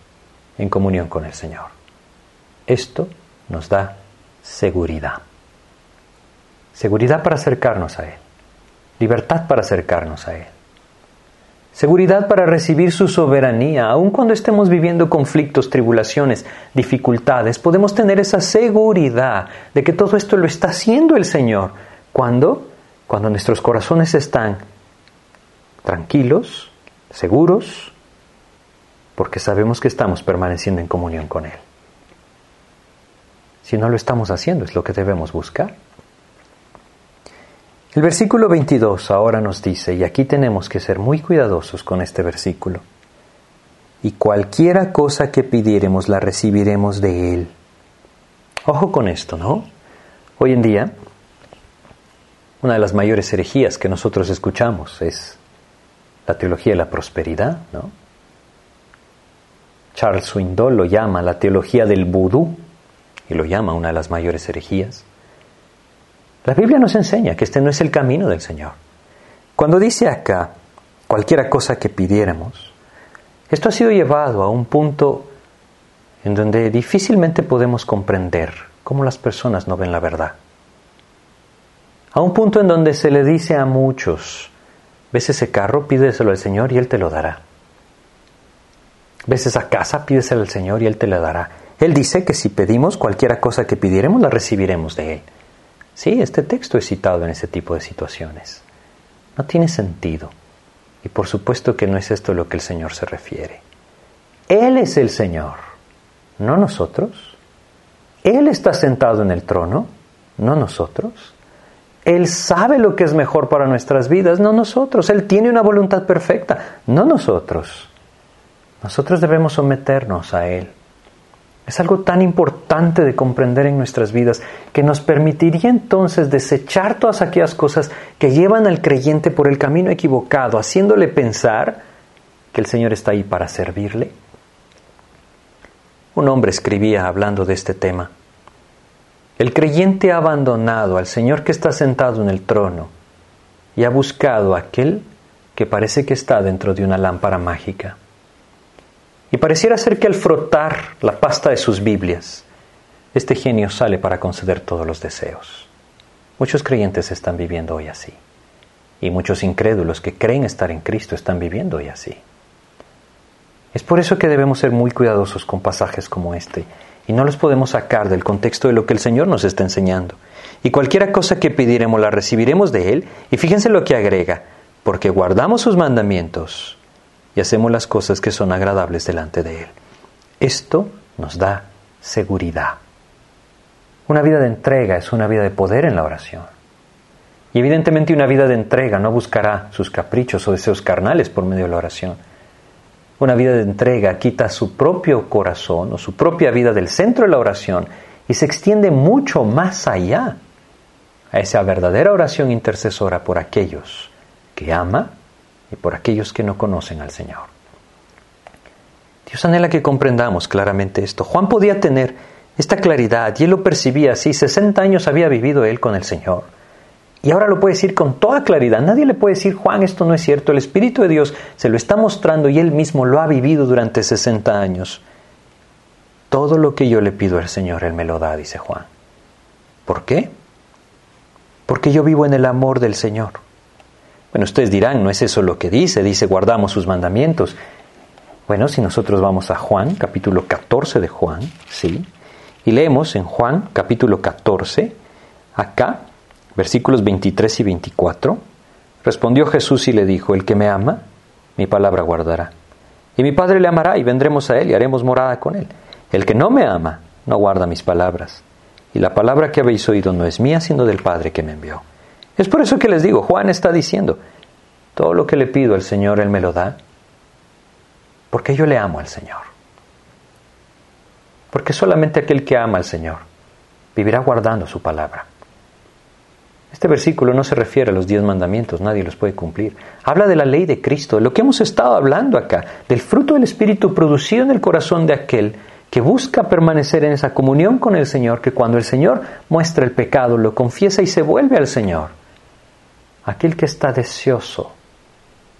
en comunión con el Señor. Esto nos da seguridad. Seguridad para acercarnos a Él. Libertad para acercarnos a Él. Seguridad para recibir su soberanía. Aun cuando estemos viviendo conflictos, tribulaciones, dificultades, podemos tener esa seguridad de que todo esto lo está haciendo el Señor. ¿Cuándo? Cuando nuestros corazones están tranquilos, seguros, porque sabemos que estamos permaneciendo en comunión con Él. Si no lo estamos haciendo, es lo que debemos buscar. El versículo 22 ahora nos dice, y aquí tenemos que ser muy cuidadosos con este versículo, y cualquiera cosa que pidiéremos la recibiremos de Él. Ojo con esto, ¿no? Hoy en día, una de las mayores herejías que nosotros escuchamos es la teología de la prosperidad, ¿no? Charles Swindoll lo llama la teología del vudú y lo llama una de las mayores herejías. La Biblia nos enseña que este no es el camino del Señor. Cuando dice acá cualquiera cosa que pidiéramos, esto ha sido llevado a un punto en donde difícilmente podemos comprender cómo las personas no ven la verdad. A un punto en donde se le dice a muchos, ves ese carro, pídeselo al Señor y Él te lo dará. Ves esa casa, pídeselo al Señor y Él te la dará. Él dice que si pedimos cualquiera cosa que pidiéramos, la recibiremos de Él. Sí, este texto es citado en ese tipo de situaciones. No tiene sentido. Y por supuesto que no es esto lo que el Señor se refiere. Él es el Señor, no nosotros. Él está sentado en el trono, no nosotros. Él sabe lo que es mejor para nuestras vidas, no nosotros. Él tiene una voluntad perfecta, no nosotros. Nosotros debemos someternos a Él. Es algo tan importante de comprender en nuestras vidas que nos permitiría entonces desechar todas aquellas cosas que llevan al creyente por el camino equivocado, haciéndole pensar que el Señor está ahí para servirle. Un hombre escribía hablando de este tema. El creyente ha abandonado al Señor que está sentado en el trono y ha buscado a aquel que parece que está dentro de una lámpara mágica. Y pareciera ser que al frotar la pasta de sus Biblias, este genio sale para conceder todos los deseos. Muchos creyentes están viviendo hoy así. Y muchos incrédulos que creen estar en Cristo están viviendo hoy así. Es por eso que debemos ser muy cuidadosos con pasajes como este y no los podemos sacar del contexto de lo que el Señor nos está enseñando. Y cualquiera cosa que pidiéramos la recibiremos de Él. Y fíjense lo que agrega, porque guardamos sus mandamientos y hacemos las cosas que son agradables delante de Él. Esto nos da seguridad. Una vida de entrega es una vida de poder en la oración. Y evidentemente una vida de entrega no buscará sus caprichos o deseos carnales por medio de la oración. Una vida de entrega quita su propio corazón o su propia vida del centro de la oración y se extiende mucho más allá a esa verdadera oración intercesora por aquellos que ama y por aquellos que no conocen al Señor. Dios anhela que comprendamos claramente esto. Juan podía tener esta claridad y él lo percibía así. 60 años había vivido él con el Señor. Y ahora lo puede decir con toda claridad. Nadie le puede decir, Juan, esto no es cierto. El Espíritu de Dios se lo está mostrando y él mismo lo ha vivido durante 60 años. Todo lo que yo le pido al Señor, Él me lo da, dice Juan. ¿Por qué? porque yo vivo en el amor del Señor. Bueno, ustedes dirán, no es eso lo que dice, dice guardamos sus mandamientos. Bueno, si nosotros vamos a Juan, capítulo 14 de Juan, ¿sí? Y leemos en Juan, capítulo 14, acá, versículos 23 y 24, respondió Jesús y le dijo, el que me ama, mi palabra guardará. Y mi Padre le amará y vendremos a él y haremos morada con él. El que no me ama, no guarda mis palabras. Y la palabra que habéis oído no es mía, sino del Padre que me envió. Es por eso que les digo, Juan está diciendo, todo lo que le pido al Señor, Él me lo da, porque yo le amo al Señor. Porque solamente aquel que ama al Señor vivirá guardando su palabra. Este versículo no se refiere a los diez mandamientos, nadie los puede cumplir. Habla de la ley de Cristo, de lo que hemos estado hablando acá, del fruto del Espíritu producido en el corazón de aquel que busca permanecer en esa comunión con el Señor, que cuando el Señor muestra el pecado, lo confiesa y se vuelve al Señor. Aquel que está deseoso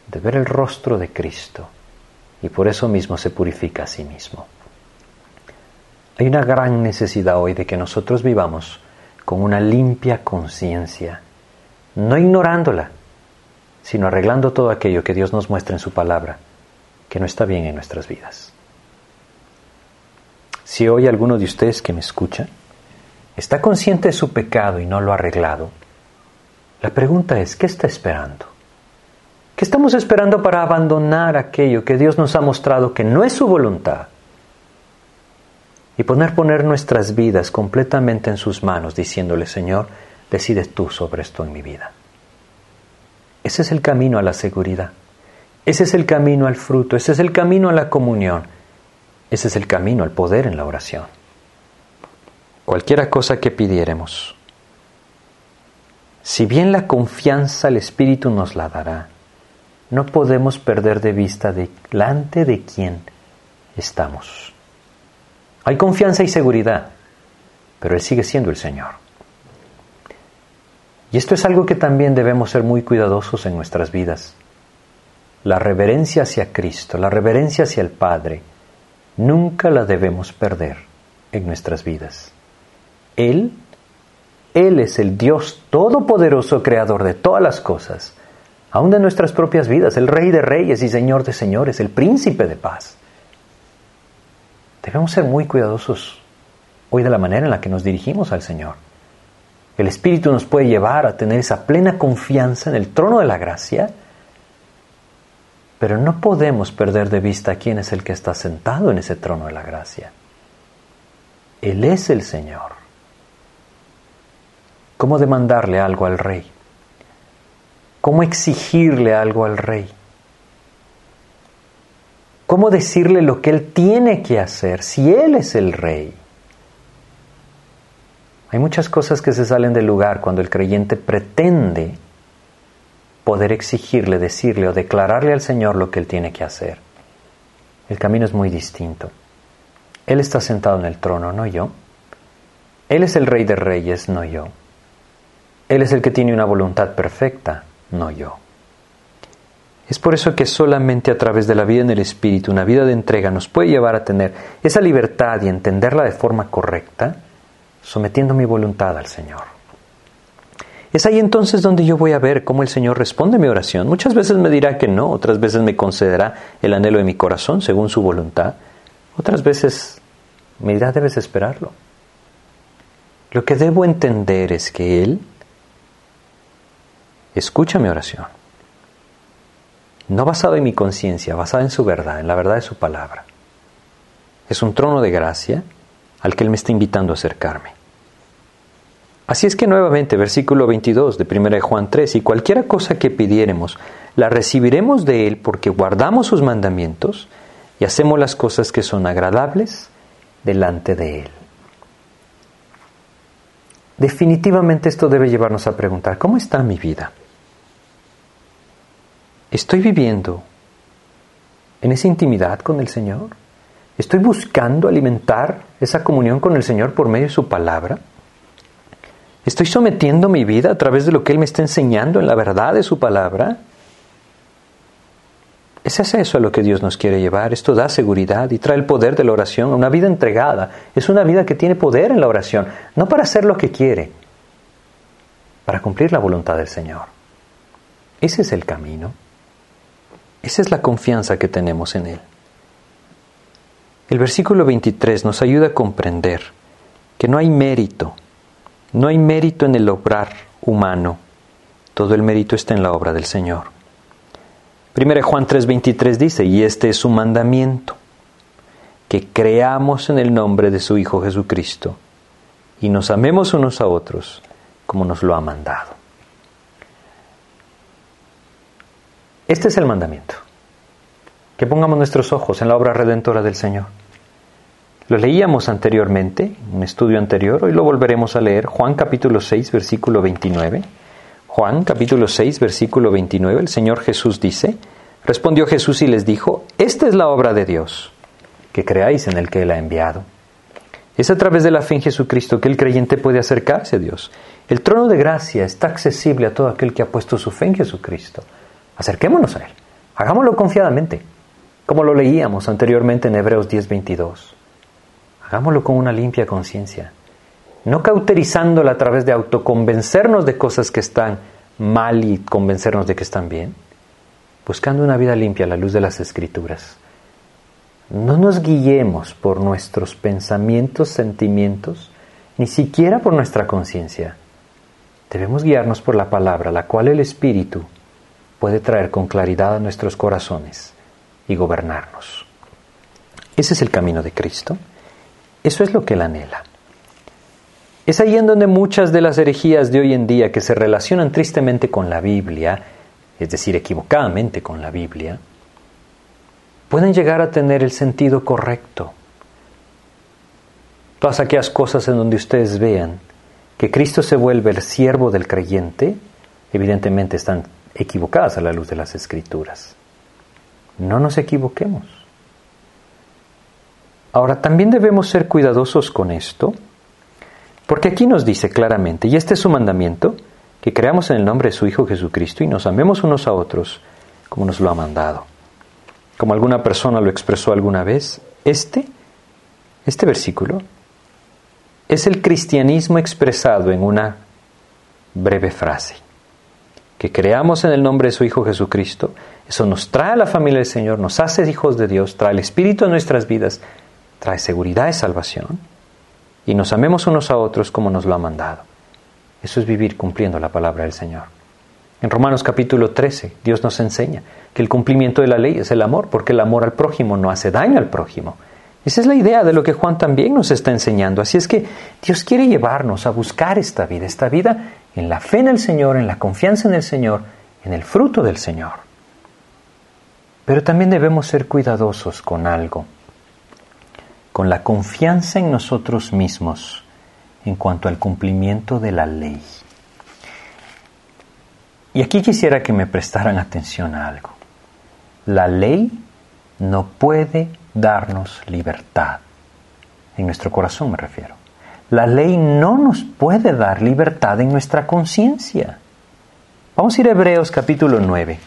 de ver el rostro de Cristo y por eso mismo se purifica a sí mismo. Hay una gran necesidad hoy de que nosotros vivamos con una limpia conciencia, no ignorándola, sino arreglando todo aquello que Dios nos muestra en su palabra, que no está bien en nuestras vidas. Si hoy alguno de ustedes que me escucha está consciente de su pecado y no lo ha arreglado, la pregunta es, ¿qué está esperando? ¿Qué estamos esperando para abandonar aquello que Dios nos ha mostrado que no es su voluntad? y poner poner nuestras vidas completamente en sus manos, diciéndole, Señor, decides tú sobre esto en mi vida. Ese es el camino a la seguridad. Ese es el camino al fruto. Ese es el camino a la comunión. Ese es el camino al poder en la oración. Cualquiera cosa que pidiéramos, si bien la confianza el Espíritu nos la dará, no podemos perder de vista delante de quién estamos. Hay confianza y seguridad, pero Él sigue siendo el Señor. Y esto es algo que también debemos ser muy cuidadosos en nuestras vidas. La reverencia hacia Cristo, la reverencia hacia el Padre, nunca la debemos perder en nuestras vidas. Él, Él es el Dios todopoderoso, creador de todas las cosas, aun de nuestras propias vidas, el Rey de Reyes y Señor de Señores, el Príncipe de Paz. Debemos ser muy cuidadosos hoy de la manera en la que nos dirigimos al Señor. El Espíritu nos puede llevar a tener esa plena confianza en el trono de la gracia, pero no podemos perder de vista quién es el que está sentado en ese trono de la gracia. Él es el Señor. ¿Cómo demandarle algo al Rey? ¿Cómo exigirle algo al Rey? ¿Cómo decirle lo que Él tiene que hacer si Él es el rey? Hay muchas cosas que se salen del lugar cuando el creyente pretende poder exigirle, decirle o declararle al Señor lo que Él tiene que hacer. El camino es muy distinto. Él está sentado en el trono, no yo. Él es el rey de reyes, no yo. Él es el que tiene una voluntad perfecta, no yo. Es por eso que solamente a través de la vida en el Espíritu, una vida de entrega, nos puede llevar a tener esa libertad y entenderla de forma correcta, sometiendo mi voluntad al Señor. Es ahí entonces donde yo voy a ver cómo el Señor responde a mi oración. Muchas veces me dirá que no, otras veces me concederá el anhelo de mi corazón según su voluntad, otras veces me dirá debes esperarlo. Lo que debo entender es que Él escucha mi oración no basado en mi conciencia, basado en su verdad, en la verdad de su palabra. Es un trono de gracia al que Él me está invitando a acercarme. Así es que nuevamente, versículo 22 de 1 Juan 3, y cualquiera cosa que pidiéremos, la recibiremos de Él porque guardamos sus mandamientos y hacemos las cosas que son agradables delante de Él. Definitivamente esto debe llevarnos a preguntar, ¿cómo está mi vida? ¿Estoy viviendo en esa intimidad con el Señor? ¿Estoy buscando alimentar esa comunión con el Señor por medio de su palabra? ¿Estoy sometiendo mi vida a través de lo que Él me está enseñando en la verdad de su palabra? ¿Es eso a lo que Dios nos quiere llevar? Esto da seguridad y trae el poder de la oración. Una vida entregada es una vida que tiene poder en la oración, no para hacer lo que quiere, para cumplir la voluntad del Señor. Ese es el camino. Esa es la confianza que tenemos en Él. El versículo 23 nos ayuda a comprender que no hay mérito, no hay mérito en el obrar humano, todo el mérito está en la obra del Señor. 1 Juan 3:23 dice, y este es su mandamiento, que creamos en el nombre de su Hijo Jesucristo y nos amemos unos a otros como nos lo ha mandado. Este es el mandamiento, que pongamos nuestros ojos en la obra redentora del Señor. Lo leíamos anteriormente, en un estudio anterior, hoy lo volveremos a leer, Juan capítulo 6, versículo 29. Juan capítulo 6, versículo 29, el Señor Jesús dice, respondió Jesús y les dijo, esta es la obra de Dios, que creáis en el que Él ha enviado. Es a través de la fe en Jesucristo que el creyente puede acercarse a Dios. El trono de gracia está accesible a todo aquel que ha puesto su fe en Jesucristo. Acerquémonos a Él, hagámoslo confiadamente, como lo leíamos anteriormente en Hebreos 10:22. Hagámoslo con una limpia conciencia no cauterizándola a través de autoconvencernos de cosas que están mal y convencernos de que están bien, buscando una vida limpia a la luz de las escrituras. No nos guiemos por nuestros pensamientos, sentimientos, ni siquiera por nuestra conciencia. Debemos guiarnos por la palabra, la cual el Espíritu puede traer con claridad a nuestros corazones y gobernarnos. Ese es el camino de Cristo. Eso es lo que Él anhela. Es ahí en donde muchas de las herejías de hoy en día que se relacionan tristemente con la Biblia, es decir, equivocadamente con la Biblia, pueden llegar a tener el sentido correcto. Todas aquellas cosas en donde ustedes vean que Cristo se vuelve el siervo del creyente, evidentemente están equivocadas a la luz de las escrituras. No nos equivoquemos. Ahora, también debemos ser cuidadosos con esto, porque aquí nos dice claramente, y este es su mandamiento, que creamos en el nombre de su Hijo Jesucristo y nos amemos unos a otros como nos lo ha mandado. Como alguna persona lo expresó alguna vez, este, este versículo es el cristianismo expresado en una breve frase. Que creamos en el nombre de su Hijo Jesucristo, eso nos trae a la familia del Señor, nos hace hijos de Dios, trae el Espíritu a nuestras vidas, trae seguridad y salvación y nos amemos unos a otros como nos lo ha mandado. Eso es vivir cumpliendo la palabra del Señor. En Romanos capítulo 13, Dios nos enseña que el cumplimiento de la ley es el amor, porque el amor al prójimo no hace daño al prójimo. Esa es la idea de lo que Juan también nos está enseñando. Así es que Dios quiere llevarnos a buscar esta vida, esta vida en la fe en el Señor, en la confianza en el Señor, en el fruto del Señor. Pero también debemos ser cuidadosos con algo con la confianza en nosotros mismos en cuanto al cumplimiento de la ley. Y aquí quisiera que me prestaran atención a algo. La ley no puede darnos libertad. En nuestro corazón me refiero. La ley no nos puede dar libertad en nuestra conciencia. Vamos a ir a Hebreos capítulo 9,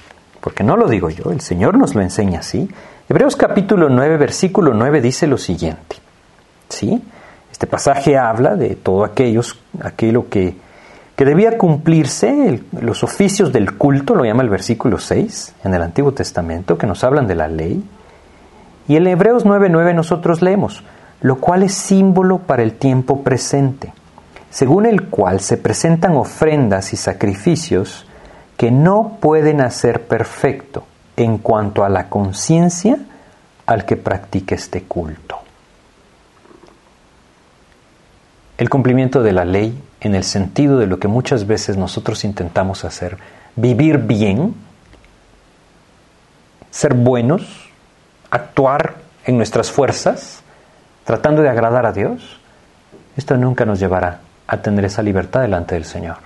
porque no lo digo yo, el Señor nos lo enseña así. Hebreos capítulo 9, versículo 9 dice lo siguiente. ¿Sí? Este pasaje habla de todo aquellos, aquello que, que debía cumplirse, los oficios del culto, lo llama el versículo 6 en el Antiguo Testamento, que nos hablan de la ley. Y en Hebreos 9:9 nosotros leemos, lo cual es símbolo para el tiempo presente, según el cual se presentan ofrendas y sacrificios que no pueden hacer perfecto en cuanto a la conciencia al que practique este culto. El cumplimiento de la ley en el sentido de lo que muchas veces nosotros intentamos hacer, vivir bien, ser buenos, actuar en nuestras fuerzas, tratando de agradar a Dios, esto nunca nos llevará a tener esa libertad delante del Señor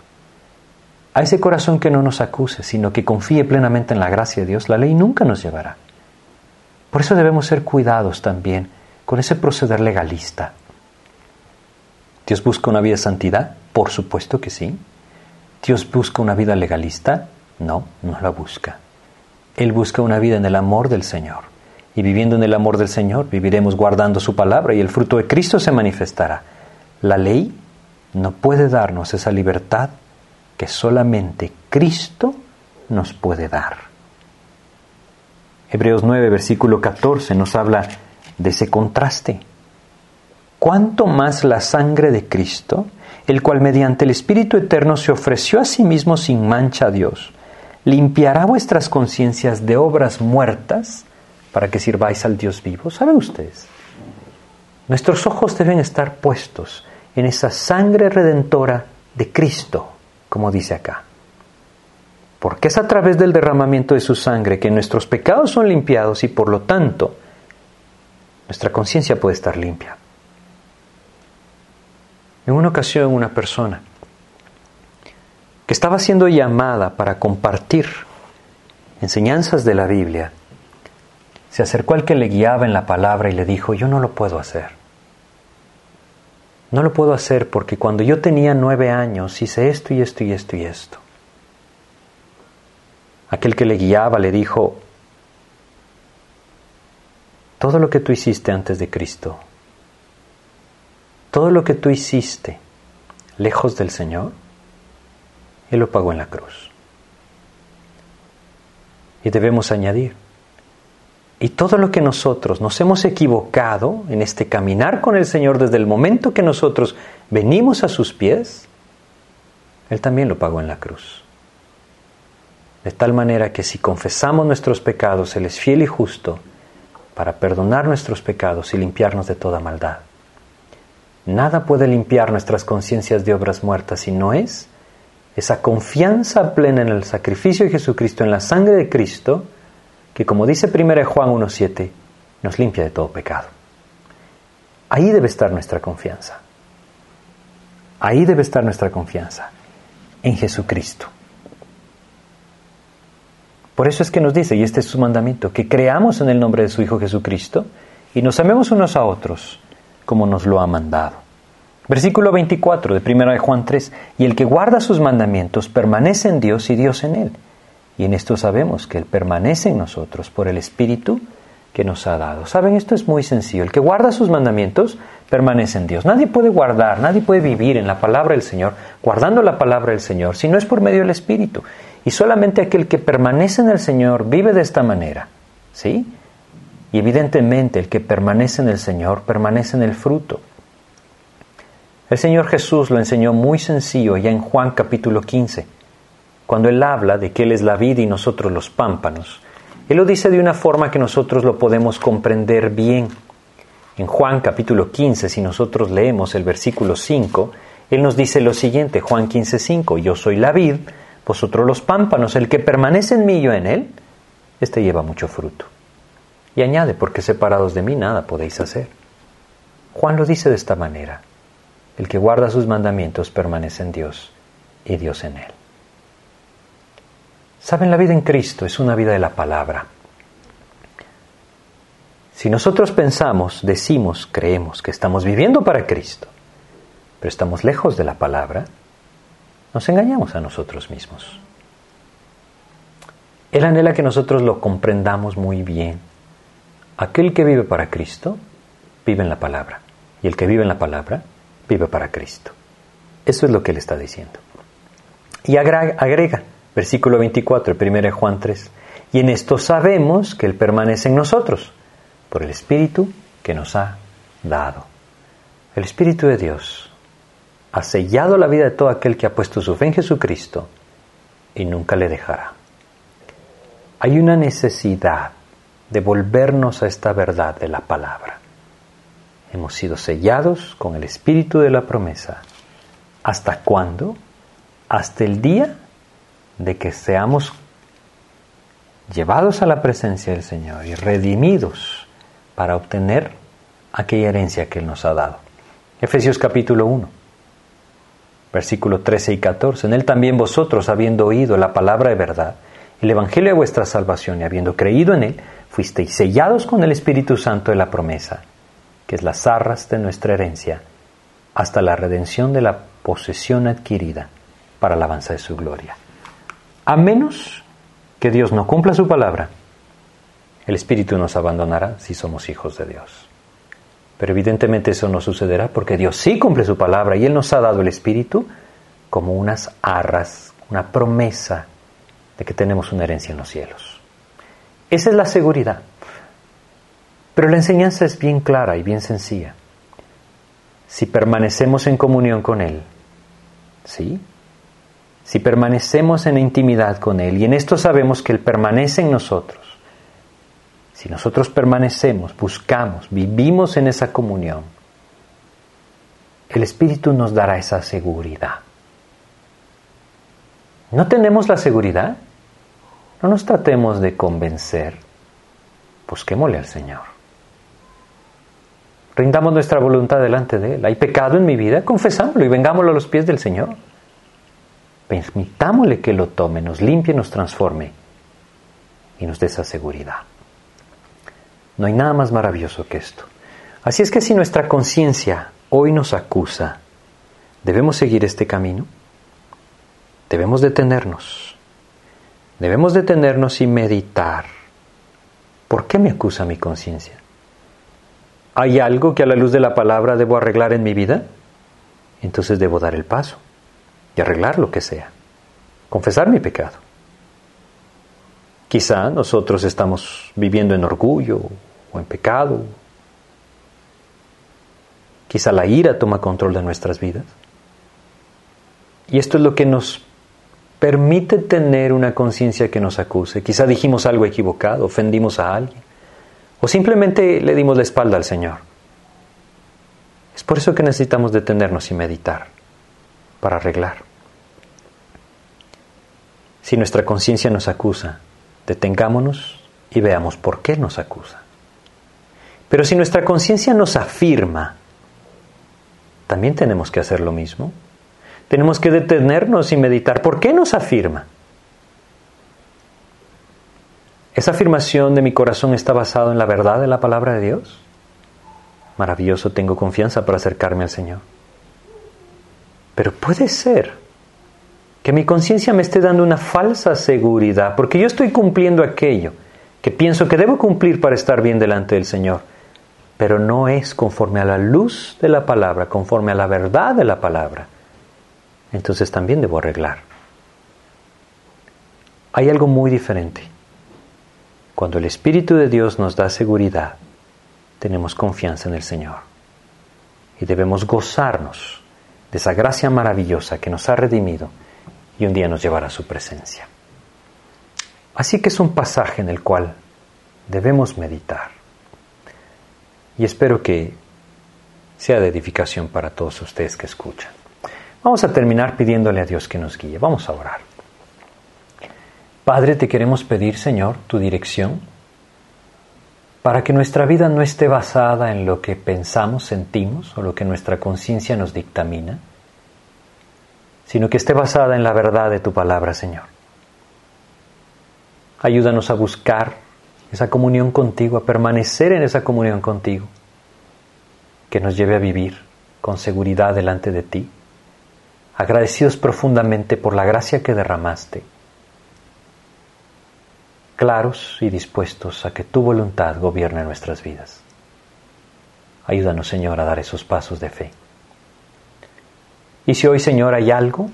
a ese corazón que no nos acuse, sino que confíe plenamente en la gracia de Dios, la ley nunca nos llevará. Por eso debemos ser cuidados también con ese proceder legalista. ¿Dios busca una vida de santidad? Por supuesto que sí. ¿Dios busca una vida legalista? No, no la busca. Él busca una vida en el amor del Señor. Y viviendo en el amor del Señor, viviremos guardando su palabra y el fruto de Cristo se manifestará. La ley no puede darnos esa libertad que solamente Cristo nos puede dar. Hebreos 9, versículo 14 nos habla de ese contraste. ¿Cuánto más la sangre de Cristo, el cual mediante el Espíritu Eterno se ofreció a sí mismo sin mancha a Dios, limpiará vuestras conciencias de obras muertas para que sirváis al Dios vivo? ¿Saben ustedes? Nuestros ojos deben estar puestos en esa sangre redentora de Cristo, como dice acá. Porque es a través del derramamiento de su sangre que nuestros pecados son limpiados y por lo tanto nuestra conciencia puede estar limpia. En una ocasión una persona que estaba siendo llamada para compartir enseñanzas de la Biblia, se acercó al que le guiaba en la palabra y le dijo, yo no lo puedo hacer. No lo puedo hacer porque cuando yo tenía nueve años hice esto y esto y esto y esto. Aquel que le guiaba le dijo, todo lo que tú hiciste antes de Cristo, todo lo que tú hiciste lejos del Señor, Él lo pagó en la cruz. Y debemos añadir, y todo lo que nosotros nos hemos equivocado en este caminar con el Señor desde el momento que nosotros venimos a sus pies, Él también lo pagó en la cruz. De tal manera que si confesamos nuestros pecados, Él es fiel y justo para perdonar nuestros pecados y limpiarnos de toda maldad. Nada puede limpiar nuestras conciencias de obras muertas si no es esa confianza plena en el sacrificio de Jesucristo, en la sangre de Cristo, que como dice 1 Juan 1.7, nos limpia de todo pecado. Ahí debe estar nuestra confianza. Ahí debe estar nuestra confianza, en Jesucristo. Por eso es que nos dice, y este es su mandamiento, que creamos en el nombre de su Hijo Jesucristo y nos amemos unos a otros como nos lo ha mandado. Versículo 24 de 1 de Juan 3, y el que guarda sus mandamientos permanece en Dios y Dios en él. Y en esto sabemos que Él permanece en nosotros por el Espíritu que nos ha dado. Saben, esto es muy sencillo. El que guarda sus mandamientos permanece en Dios. Nadie puede guardar, nadie puede vivir en la palabra del Señor, guardando la palabra del Señor, si no es por medio del Espíritu. Y solamente aquel que permanece en el Señor vive de esta manera. ¿Sí? Y evidentemente el que permanece en el Señor permanece en el fruto. El Señor Jesús lo enseñó muy sencillo ya en Juan capítulo 15, cuando Él habla de que Él es la vida y nosotros los pámpanos. Él lo dice de una forma que nosotros lo podemos comprender bien. En Juan capítulo 15, si nosotros leemos el versículo 5, Él nos dice lo siguiente, Juan 15, 5, yo soy la vid, vosotros los pámpanos, el que permanece en mí y yo en él, este lleva mucho fruto. Y añade, porque separados de mí nada podéis hacer. Juan lo dice de esta manera, el que guarda sus mandamientos permanece en Dios y Dios en él. Saben, la vida en Cristo es una vida de la palabra. Si nosotros pensamos, decimos, creemos que estamos viviendo para Cristo, pero estamos lejos de la palabra, nos engañamos a nosotros mismos. Él anhela que nosotros lo comprendamos muy bien. Aquel que vive para Cristo vive en la palabra. Y el que vive en la palabra vive para Cristo. Eso es lo que él está diciendo. Y agrega, versículo 24, 1 Juan 3, y en esto sabemos que Él permanece en nosotros, por el Espíritu que nos ha dado. El Espíritu de Dios ha sellado la vida de todo aquel que ha puesto su fe en Jesucristo y nunca le dejará. Hay una necesidad de volvernos a esta verdad de la palabra. Hemos sido sellados con el espíritu de la promesa. ¿Hasta cuándo? Hasta el día de que seamos llevados a la presencia del Señor y redimidos para obtener aquella herencia que Él nos ha dado. Efesios capítulo 1 versículos 13 y 14. En él también vosotros, habiendo oído la palabra de verdad, el evangelio de vuestra salvación y habiendo creído en él, fuisteis sellados con el Espíritu Santo de la promesa, que es las arras de nuestra herencia, hasta la redención de la posesión adquirida para la alabanza de su gloria. A menos que Dios no cumpla su palabra, el Espíritu nos abandonará si somos hijos de Dios. Pero evidentemente eso no sucederá porque Dios sí cumple su palabra y Él nos ha dado el Espíritu como unas arras, una promesa de que tenemos una herencia en los cielos. Esa es la seguridad. Pero la enseñanza es bien clara y bien sencilla. Si permanecemos en comunión con Él, ¿sí? Si permanecemos en intimidad con Él, y en esto sabemos que Él permanece en nosotros, si nosotros permanecemos, buscamos, vivimos en esa comunión, el Espíritu nos dará esa seguridad. ¿No tenemos la seguridad? No nos tratemos de convencer. Busquémosle al Señor. Rindamos nuestra voluntad delante de Él. ¿Hay pecado en mi vida? Confesámoslo y vengámoslo a los pies del Señor. Permitámosle que lo tome, nos limpie, nos transforme y nos dé esa seguridad. No hay nada más maravilloso que esto. Así es que si nuestra conciencia hoy nos acusa, ¿debemos seguir este camino? Debemos detenernos. Debemos detenernos y meditar. ¿Por qué me acusa mi conciencia? ¿Hay algo que a la luz de la palabra debo arreglar en mi vida? Entonces debo dar el paso arreglar lo que sea. Confesar mi pecado. Quizá nosotros estamos viviendo en orgullo o en pecado. Quizá la ira toma control de nuestras vidas. Y esto es lo que nos permite tener una conciencia que nos acuse. Quizá dijimos algo equivocado, ofendimos a alguien, o simplemente le dimos la espalda al Señor. Es por eso que necesitamos detenernos y meditar para arreglar. Si nuestra conciencia nos acusa, detengámonos y veamos por qué nos acusa. Pero si nuestra conciencia nos afirma, también tenemos que hacer lo mismo. Tenemos que detenernos y meditar. ¿Por qué nos afirma? ¿Esa afirmación de mi corazón está basada en la verdad de la palabra de Dios? Maravilloso, tengo confianza para acercarme al Señor. Pero puede ser que mi conciencia me esté dando una falsa seguridad, porque yo estoy cumpliendo aquello que pienso que debo cumplir para estar bien delante del Señor pero no es conforme a la luz de la palabra, conforme a la verdad de la palabra, entonces también debo arreglar. Hay algo muy diferente. Cuando el Espíritu de Dios nos da seguridad, tenemos confianza en el Señor y debemos gozarnos de esa gracia maravillosa que nos ha redimido y un día nos llevará a su presencia. Así que es un pasaje en el cual debemos meditar y espero que sea de edificación para todos ustedes que escuchan. Vamos a terminar pidiéndole a Dios que nos guíe. Vamos a orar. Padre, te queremos pedir, Señor, tu dirección para que nuestra vida no esté basada en lo que pensamos, sentimos o lo que nuestra conciencia nos dictamina, sino que esté basada en la verdad de tu palabra, Señor. Ayúdanos a buscar esa comunión contigo, a permanecer en esa comunión contigo, que nos lleve a vivir con seguridad delante de ti, agradecidos profundamente por la gracia que derramaste, claros y dispuestos a que tu voluntad gobierne nuestras vidas. Ayúdanos, Señor, a dar esos pasos de fe. Y si hoy, Señor, hay algo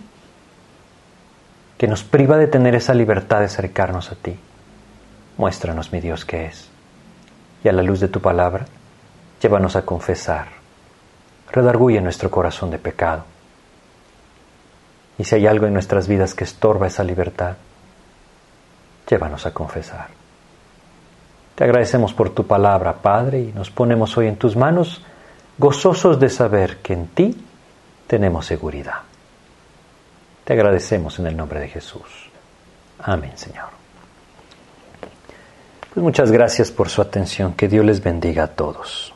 que nos priva de tener esa libertad de acercarnos a ti, Muéstranos, mi Dios, qué es. Y a la luz de tu palabra, llévanos a confesar. Redarguye nuestro corazón de pecado. Y si hay algo en nuestras vidas que estorba esa libertad, llévanos a confesar. Te agradecemos por tu palabra, Padre, y nos ponemos hoy en tus manos, gozosos de saber que en ti tenemos seguridad. Te agradecemos en el nombre de Jesús. Amén, Señor. Pues muchas gracias por su atención. Que Dios les bendiga a todos.